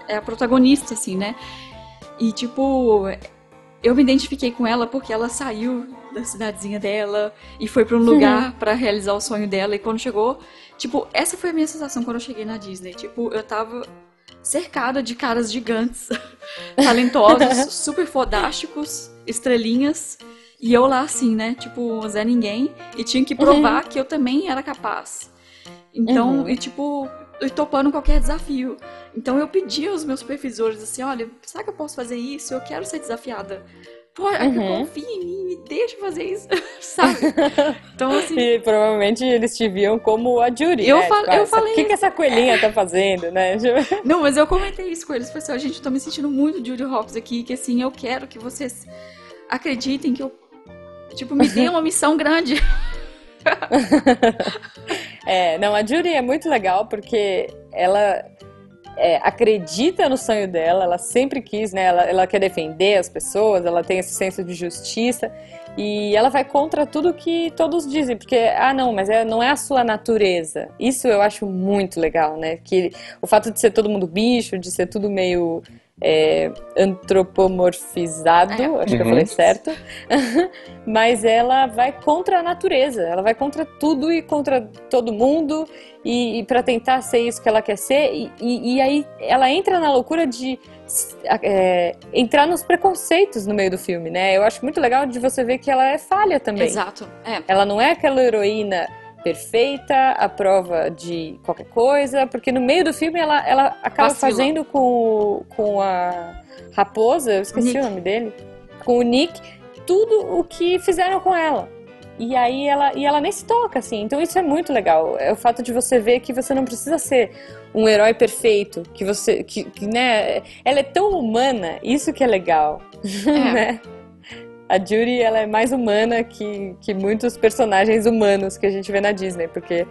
É a protagonista, assim, né? E, tipo. Eu me identifiquei com ela porque ela saiu da cidadezinha dela e foi pra um lugar pra realizar o sonho dela. E quando chegou. Tipo, essa foi a minha sensação quando eu cheguei na Disney. Tipo, eu tava cercada de caras gigantes, talentosos, super fodásticos, estrelinhas. E eu lá assim, né? Tipo, Zé Ninguém. E tinha que provar que eu também era capaz. Então, Uhum. e tipo, e topando qualquer desafio. Então eu pedi aos meus supervisores assim, olha, será que eu posso fazer isso? Eu quero ser desafiada. Pô, Uhum. confia em mim, me deixa fazer isso, sabe? Então, assim, E provavelmente eles te viam como a Judy, Eu né? fal- Tipo, eu essa- falei O que, que essa coelhinha tá fazendo, né? Não, mas eu comentei isso com eles. Falei assim, ó, gente, eu tô me sentindo muito Judy Hopps aqui, que assim, eu quero que vocês acreditem que eu, tipo, me dê uma missão grande. É, não, a Judy é muito legal porque ela é, acredita no sonho dela, ela sempre quis, né? Ela, ela quer defender as pessoas, ela tem esse senso de justiça e ela vai contra tudo que todos dizem, porque, ah, não, mas é, não é a sua natureza. Isso eu acho muito legal, né? Que o fato de ser todo mundo bicho, de ser tudo meio é, antropomorfizado, É. acho que eu Uhum. falei certo, mas ela vai contra a natureza, ela vai contra tudo e contra todo mundo e, para tentar ser isso que ela quer ser e, e- e aí ela entra na loucura de é, entrar nos preconceitos no meio do filme, né? Eu acho muito legal de você ver que ela é falha também. Exato. É. Ela não é aquela heroína perfeita, à prova de qualquer coisa, porque no meio do filme ela, ela acaba Vacila. fazendo com, com a raposa, eu esqueci Nick. o nome dele, com o Nick, tudo o que fizeram com ela. E aí ela, e ela nem se toca, assim. Então isso é muito legal. É o fato de você ver que você não precisa ser um herói perfeito, que você, que, que, né, ela é tão humana, isso que é legal, É. né? A Judy, ela é mais humana que, que muitos personagens humanos que a gente vê na Disney, porque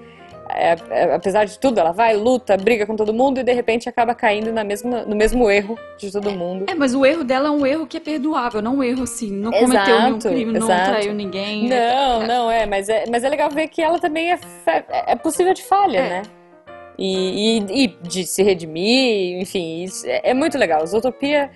é, é, apesar de tudo, ela vai, luta, briga com todo mundo e de repente acaba caindo na mesma, no mesmo erro de todo mundo. É, mas o erro dela é um erro que é perdoável, não um erro assim. Não cometeu nenhum Exato, crime, não exato. traiu ninguém. Não, É. não é, mas é, mas é legal ver que ela também é, fa- é possível de falha, É. né? E, e, e de se redimir, enfim, isso é, é muito legal. Zootopia,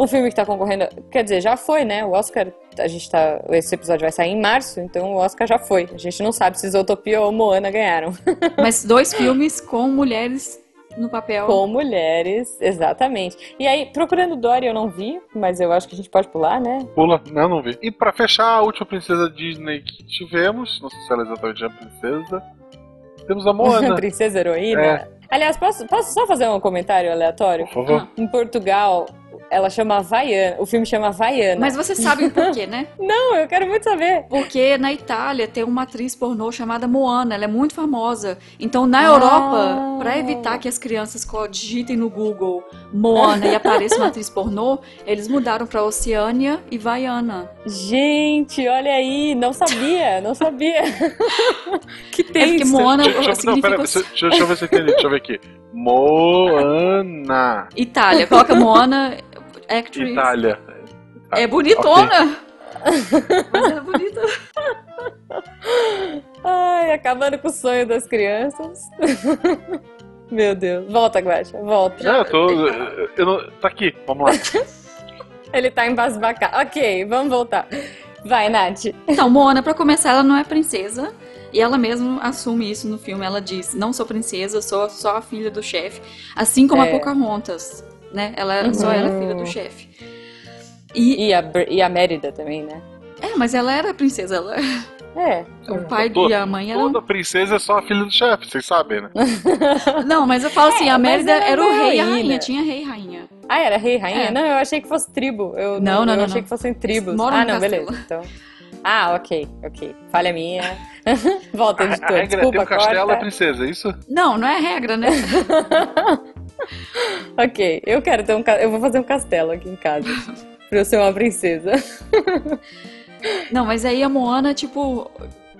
um filme que tá concorrendo, quer dizer, já foi, né? O Oscar, a gente tá, esse episódio vai sair em março, então o Oscar já foi. A gente não sabe se Zootopia ou Moana ganharam. Mas dois filmes com mulheres no papel. Com mulheres, exatamente. E aí, procurando Dory eu não vi, mas eu acho que a gente pode pular, né? Pula, não, não vi. E pra fechar, a última princesa Disney que tivemos, não sei se ela é exatamente a princesa, temos a Moana. Princesa heroína. É. Aliás, posso, posso só fazer um comentário aleatório? Por favor. Em Portugal, ela chama Havaiana. O filme chama Havaiana. Mas você sabe o porquê, né? Não, eu quero muito saber. Porque na Itália tem uma atriz pornô chamada Moana, ela é muito famosa. Então na Ah. Europa, pra evitar que as crianças digitem no Google Moana e apareça uma atriz pornô, eles mudaram pra Oceânia e Vaiana. Gente, olha aí, não sabia, não sabia. que É tem porque Moana Deixa, deixa, não, significa pera, deixa, deixa, deixa eu ver se eu entendi. Deixa eu ver aqui. Moana. Itália. Coloca Moana actress. Itália. É bonitona. Mas é bonita. Ai, acabando com o sonho das crianças. Meu Deus. Volta, Guaxa, volta. Não, eu tô. Eu, eu não, tá aqui, vamos lá. Ele tá embasbacado. Ok, vamos voltar. Vai, Nath. Então, Moana, pra começar, ela não é princesa. E ela mesma assume isso no filme. Ela diz: Não sou princesa, sou só a filha do chefe. Assim como É. a Pocahontas, né? Ela, Uhum. Só ela é filha do chefe. E, E a, e a Mérida também, né? é, mas ela era princesa. Ela, É. o pai Toda- e a mãe eram. Toda princesa é só a filha do chefe, vocês sabem, né? Não, mas eu falo assim: É, a Mérida ela era o não é rei e a rainha. Tinha rei e rainha. Ah, era rei e rainha? É. Não, eu achei que fosse tribo. Eu Não, não, eu não, achei não. que fossem tribos. Moram ah, não, castelo. beleza. Então. Ah, ok, ok. Falha minha. Volta, A, editor. a regra é Desculpa, ter um castelo corta. é princesa, é isso? Não, não é regra, né? ok, eu quero ter um Eu vou fazer um castelo aqui em casa. pra eu ser uma princesa. Não, mas aí a Moana, tipo,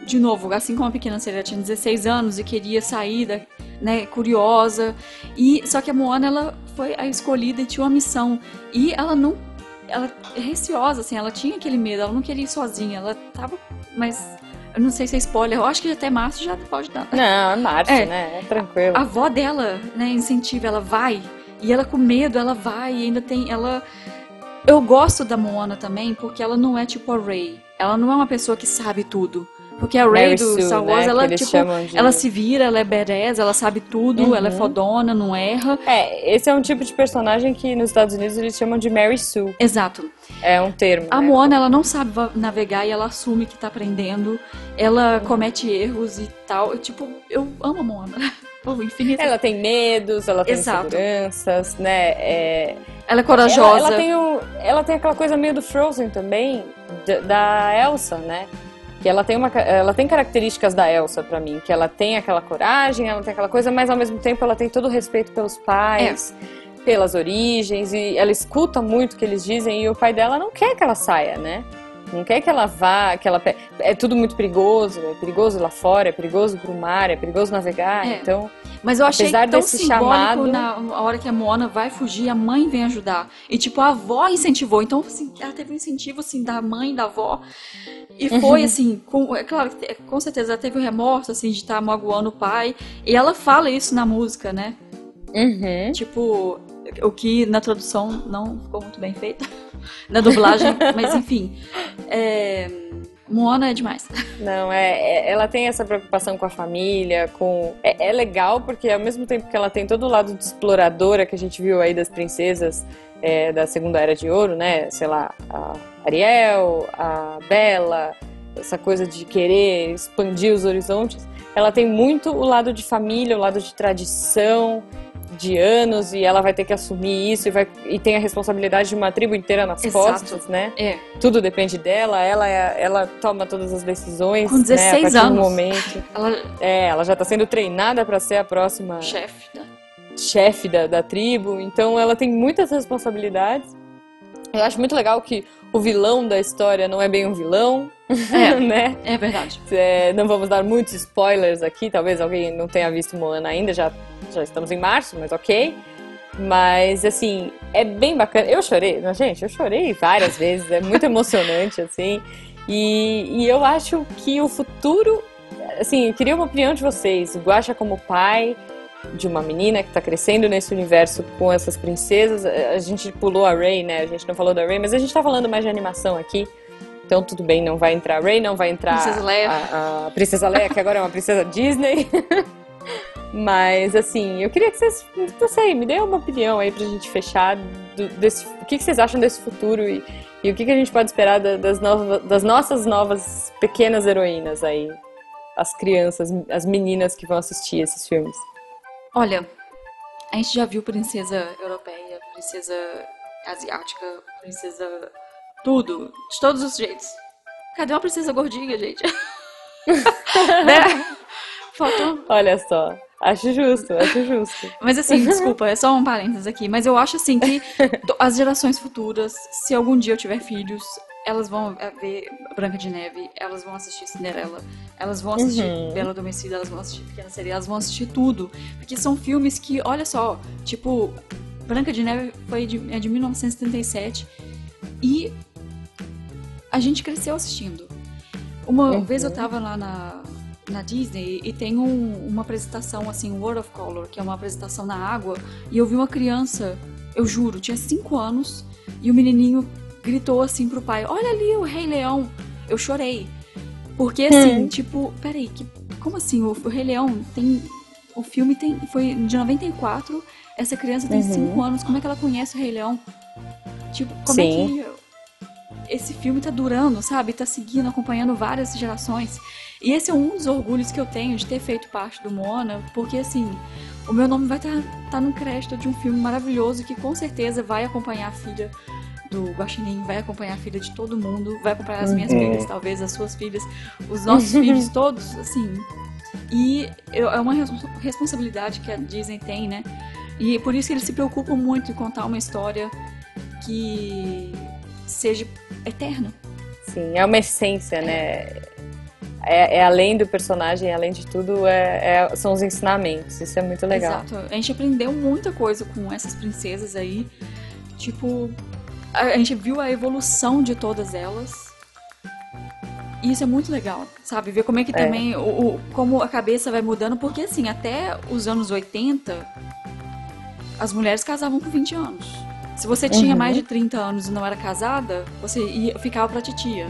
de novo, assim como a pequena sereia tinha 16 anos e queria sair, da, né, curiosa. E só que a Moana ela foi a escolhida e tinha uma missão e ela não ela é receosa assim, ela tinha aquele medo, ela não queria ir sozinha, ela tava, mas eu não sei se é spoiler, eu acho que até março já pode dar. Não, é Marte, É. né? É tranquilo. A avó dela, né, incentiva, ela vai. E ela com medo, ela vai e ainda tem. Ela. Eu gosto da Moana também, porque ela não é tipo a Ray. Ela não é uma pessoa que sabe tudo. Porque a Ray do Sue, Star né, Wars, que ela, tipo, de- ela se vira, ela é badass, ela sabe tudo, Uhum. ela é fodona, não erra. É, esse é um tipo de personagem que nos Estados Unidos eles chamam de Mary Sue. Exato. É um termo. A né? Moana, ela não sabe navegar e ela assume que tá aprendendo. Ela comete erros e tal. Eu, tipo, eu amo a Moana. Por infinito. Ela tem medos, ela tem Exato. inseguranças, né? É, Ela é corajosa. Ela, ela tem o- ela tem aquela coisa meio do Frozen também, da, Elsa, né? Que ela tem, uma, ela tem características da Elsa pra mim, que ela tem aquela coragem, ela tem aquela coisa, mas ao mesmo tempo ela tem todo o respeito pelos pais, pelas origens, e ela escuta muito o que eles dizem, e o pai dela não quer que ela saia, né? Não quer que ela vá, que ela. É tudo muito perigoso, é perigoso lá fora, é perigoso pro mar, é perigoso navegar, É. então. Mas eu achei Apesar tão desse simbólico chamado- na a hora que a Moana vai fugir, a mãe vem ajudar. E, tipo, a avó incentivou. Então, assim, ela teve um incentivo, assim, da mãe, da avó. E Uhum. foi, assim, com, é claro, com certeza ela teve o remorso, assim, de estar magoando o pai. E ela fala isso na música, né? Uhum. Tipo, o que na tradução não ficou muito bem feito. na dublagem, mas enfim. É, Moana é demais. Não, é, é- ela tem essa preocupação com a família, com é, é legal porque ao mesmo tempo que ela tem todo o lado de exploradora que a gente viu aí das princesas é, da Segunda Era de Ouro, né? Sei lá, a Ariel, a Bela, essa coisa de querer expandir os horizontes. Ela tem muito o lado de família, o lado de tradição, de anos e ela vai ter que assumir isso e, vai, e tem a responsabilidade de uma tribo inteira nas Exato. costas, né? É. tudo depende dela, ela, é- ela toma todas as decisões. Com né, 16 a partir anos. Momento. Ela É, ela já tá sendo treinada para ser a próxima chefe. Né? chefe da, da tribo, então ela tem muitas responsabilidades. Eu acho muito legal que o vilão da história não é bem um vilão, É. né? É verdade. É, não vamos dar muitos spoilers aqui, talvez alguém não tenha visto Moana ainda, já, já estamos em março, mas ok. Mas, assim, é bem bacana. Eu chorei, gente, eu chorei várias vezes, é muito emocionante, assim. E, e eu acho que o futuro. Assim, eu queria uma opinião de vocês. O Guaxa, como pai de uma menina que está crescendo nesse universo com essas princesas. A gente pulou a Ray, né? A gente não falou da Ray, mas a gente tá falando mais de animação aqui. Então tudo bem, não vai entrar a Ray, não vai entrar Princesa Leia. A, a Princesa Leia, que agora é uma princesa Disney. Mas assim, eu queria que vocês, não sei, me dêem uma opinião aí pra gente fechar do- desse, o que, que vocês acham desse futuro e, e o que, que a gente pode esperar da- das, novas, das nossas novas pequenas heroínas aí, as crianças, as meninas que vão assistir esses filmes. Olha, a gente já viu princesa europeia, princesa asiática, princesa. Tudo, de todos os jeitos. Cadê uma princesa gordinha, gente? né? Faltou. Olha só, acho justo, acho justo. Mas assim, desculpa, é só um parênteses aqui. Mas eu acho assim que as gerações futuras, se algum dia eu tiver filhos, elas vão é, ver Branca de Neve, elas vão assistir Cinderela, elas vão assistir Uhum. Bela Adormecida, elas vão assistir Pequena Sereia, elas vão assistir tudo. Porque são filmes que, olha só, tipo, Branca de Neve foi de, é de 1977 e a gente cresceu assistindo. Uma Uhum. vez eu tava lá na, na Disney e tem um- uma apresentação assim, World of Color, que é uma apresentação na água, e eu vi uma criança, eu juro, tinha 5 anos, e o menininho gritou assim pro pai: Olha ali o Rei Leão. Eu chorei. Porque assim, Hum. tipo, peraí, que, como assim? O, o Rei Leão tem. O filme tem, foi de 94, essa criança tem Uhum. 5 anos, como é que ela conhece o Rei Leão? Tipo, como Sim. é que esse filme tá durando, sabe? Tá seguindo, acompanhando várias gerações. E esse é um dos orgulhos que eu tenho de ter feito parte do Moana, porque assim, o meu nome vai estar tá, tá no crédito de um filme maravilhoso que com certeza vai acompanhar a filha do Guaxinim, vai acompanhar a filha de todo mundo, vai acompanhar as minhas Uhum. filhas, talvez as suas filhas, os nossos filhos todos, assim. E eu- é uma res- responsabilidade que a Disney tem, né? E por isso que eles se preocupam muito em contar uma história que seja eterna. Sim, é uma essência, né? É, é além do personagem, além de tudo, é- é- são os ensinamentos. Isso é muito legal. Exato. A gente aprendeu muita coisa com essas princesas aí. Tipo, a, a gente viu a evolução de todas elas. E isso é muito legal, sabe? Ver como é que É. também, o, o- como a cabeça vai mudando. Porque assim, até os anos 80, as mulheres casavam com 20 anos. Se você tinha Uhum. mais de 30 anos e não era casada, você ia, ficava pra titia.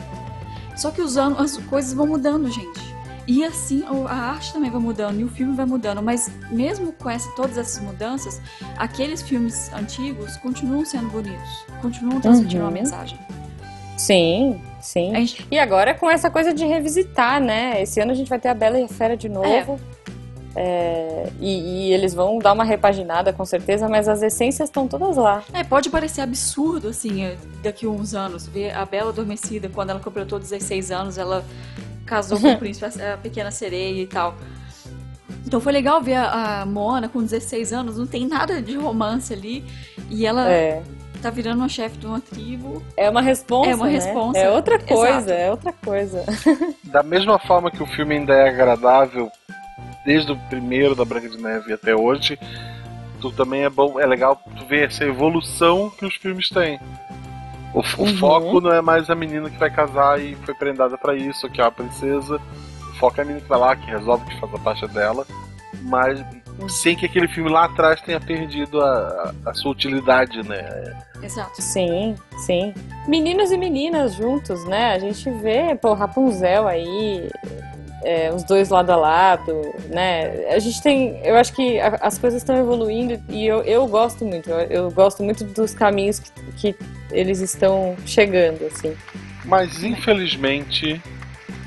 Só que os anos, as coisas vão mudando, gente. E assim, a arte também vai mudando e o filme vai mudando. Mas mesmo com essa, todas essas mudanças, aqueles filmes antigos continuam sendo bonitos. Continuam transmitindo Uhum. uma mensagem. Sim, sim. Gente- E agora com essa coisa de revisitar, né? Esse ano a gente vai ter a Bela e a Fera de novo. É, e, e eles vão dar uma repaginada com certeza, mas as essências estão todas lá. É, pode parecer absurdo, assim, é, daqui a uns anos, ver a Bela Adormecida, quando ela completou 16 anos, ela casou com o príncipe, a pequena sereia e tal. Então foi legal ver a, a Moana com 16 anos, não tem nada de romance ali, e ela É, tá virando uma chefe de uma tribo. é uma responsa. É uma né? responsa, É outra coisa, exato. é outra coisa. Da mesma forma que o filme ainda é agradável desde o primeiro da Branca de Neve até hoje, tu também é bom, é legal tu ver essa evolução que os filmes têm. O, o Uhum. foco não é mais a menina que vai casar e foi prendada pra isso, que é a princesa. O foco é a menina que vai lá, que resolve que faz a parte dela, mas sem que aquele filme lá atrás tenha perdido a, a- a sua utilidade, né? Exato. Sim, sim. Meninos e meninas juntos, né? A gente vê, pô, Rapunzel aí, é, os dois lado a lado, né? A gente tem. Eu acho que a- as coisas estão evoluindo e eu, eu gosto muito. Eu, eu gosto muito dos caminhos que, que eles estão chegando, assim. Mas infelizmente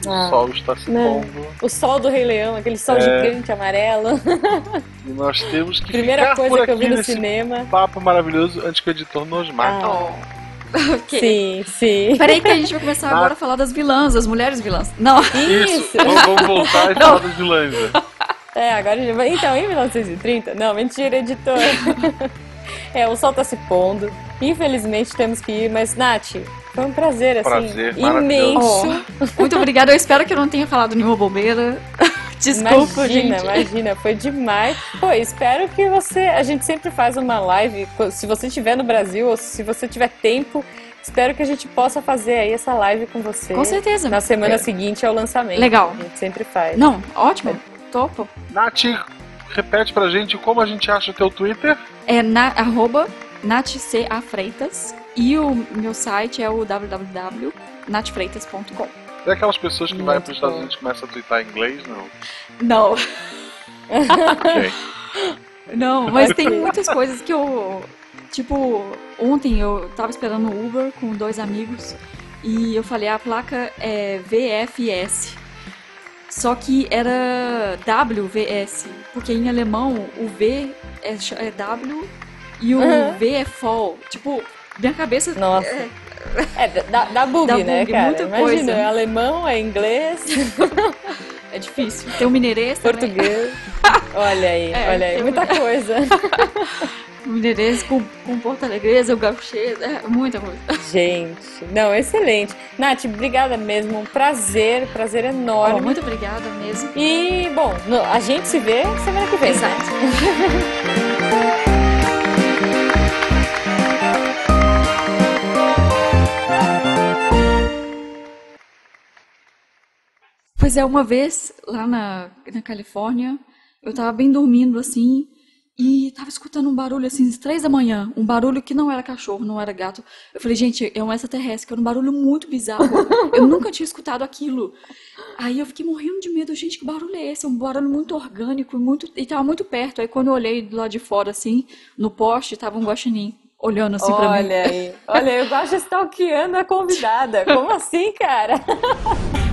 Ah, o sol está se não. pondo O sol do Rei Leão, aquele sol É. gigante amarelo. e nós temos que Primeira coisa que eu vi no cinema. papo maravilhoso antes que o editor nos mate. Ah, Ok. Sim, sim. Peraí que a gente vai começar Ah. agora a falar das vilãs, das mulheres vilãs. Não, Isso, vamos, vamos voltar e falar das vilãs. né? É, agora a gente vai. Então, em 1930? Não, mentira, editor. é, o sol tá se pondo. Infelizmente temos que ir, mas, Nath, foi um prazer, assim, Prazer, imenso. muito obrigada. Eu espero que eu não tenha falado nenhuma bobeira. Desculpa, imagina, gente. imagina, foi demais. Pô, espero que você. A gente sempre faz uma live, se você estiver no Brasil ou se você tiver tempo. Espero que a gente possa fazer aí essa live com você. Com certeza. Na semana É. seguinte ao lançamento. Legal. A gente sempre faz. Não, ótimo. Topo. Nath, repete pra gente como a gente acha o teu Twitter. É na, arroba natcafreitas e o meu site é o www.natfreitas.com. É aquelas pessoas que vai Muito para os Estados. Unidos e começam a twittar em inglês, não? Não, Ok. não, mas tem muitas coisas que eu. Tipo, ontem eu tava esperando o Uber com dois amigos e eu falei a placa é VFS. Só que era WVS, porque em alemão o V é, é W e o Uhum. V é fall. Tipo, minha cabeça. Nossa. é, É, dá, dá bug, Dá né, bug, cara? muita Imagina, coisa. é alemão, é inglês, é difícil. Tem o mineirês também. português. Olha aí, É, olha aí, muita coisa. Mineirês com, com porto-alegres, o gauchês, é muita coisa. Gente, não, excelente. Nath, obrigada mesmo, um prazer, prazer enorme. muito obrigada mesmo. E, bom, a gente se vê semana que vem. né? Pois é, uma vez lá na, na Califórnia, eu tava bem dormindo assim, e tava escutando um barulho assim, às três da manhã, um barulho que não era cachorro, não era gato. Eu falei, gente, é um extraterrestre, que era um barulho muito bizarro. Eu nunca tinha escutado aquilo. Aí eu fiquei morrendo de medo, gente, que barulho é esse? É um barulho muito orgânico, muito, e tava muito perto. Aí quando eu olhei do lado de fora, assim, no poste, tava um guaxinim olhando assim pra mim. Olha aí, olha, eu gosto de stalkeando a convidada. Como assim, cara?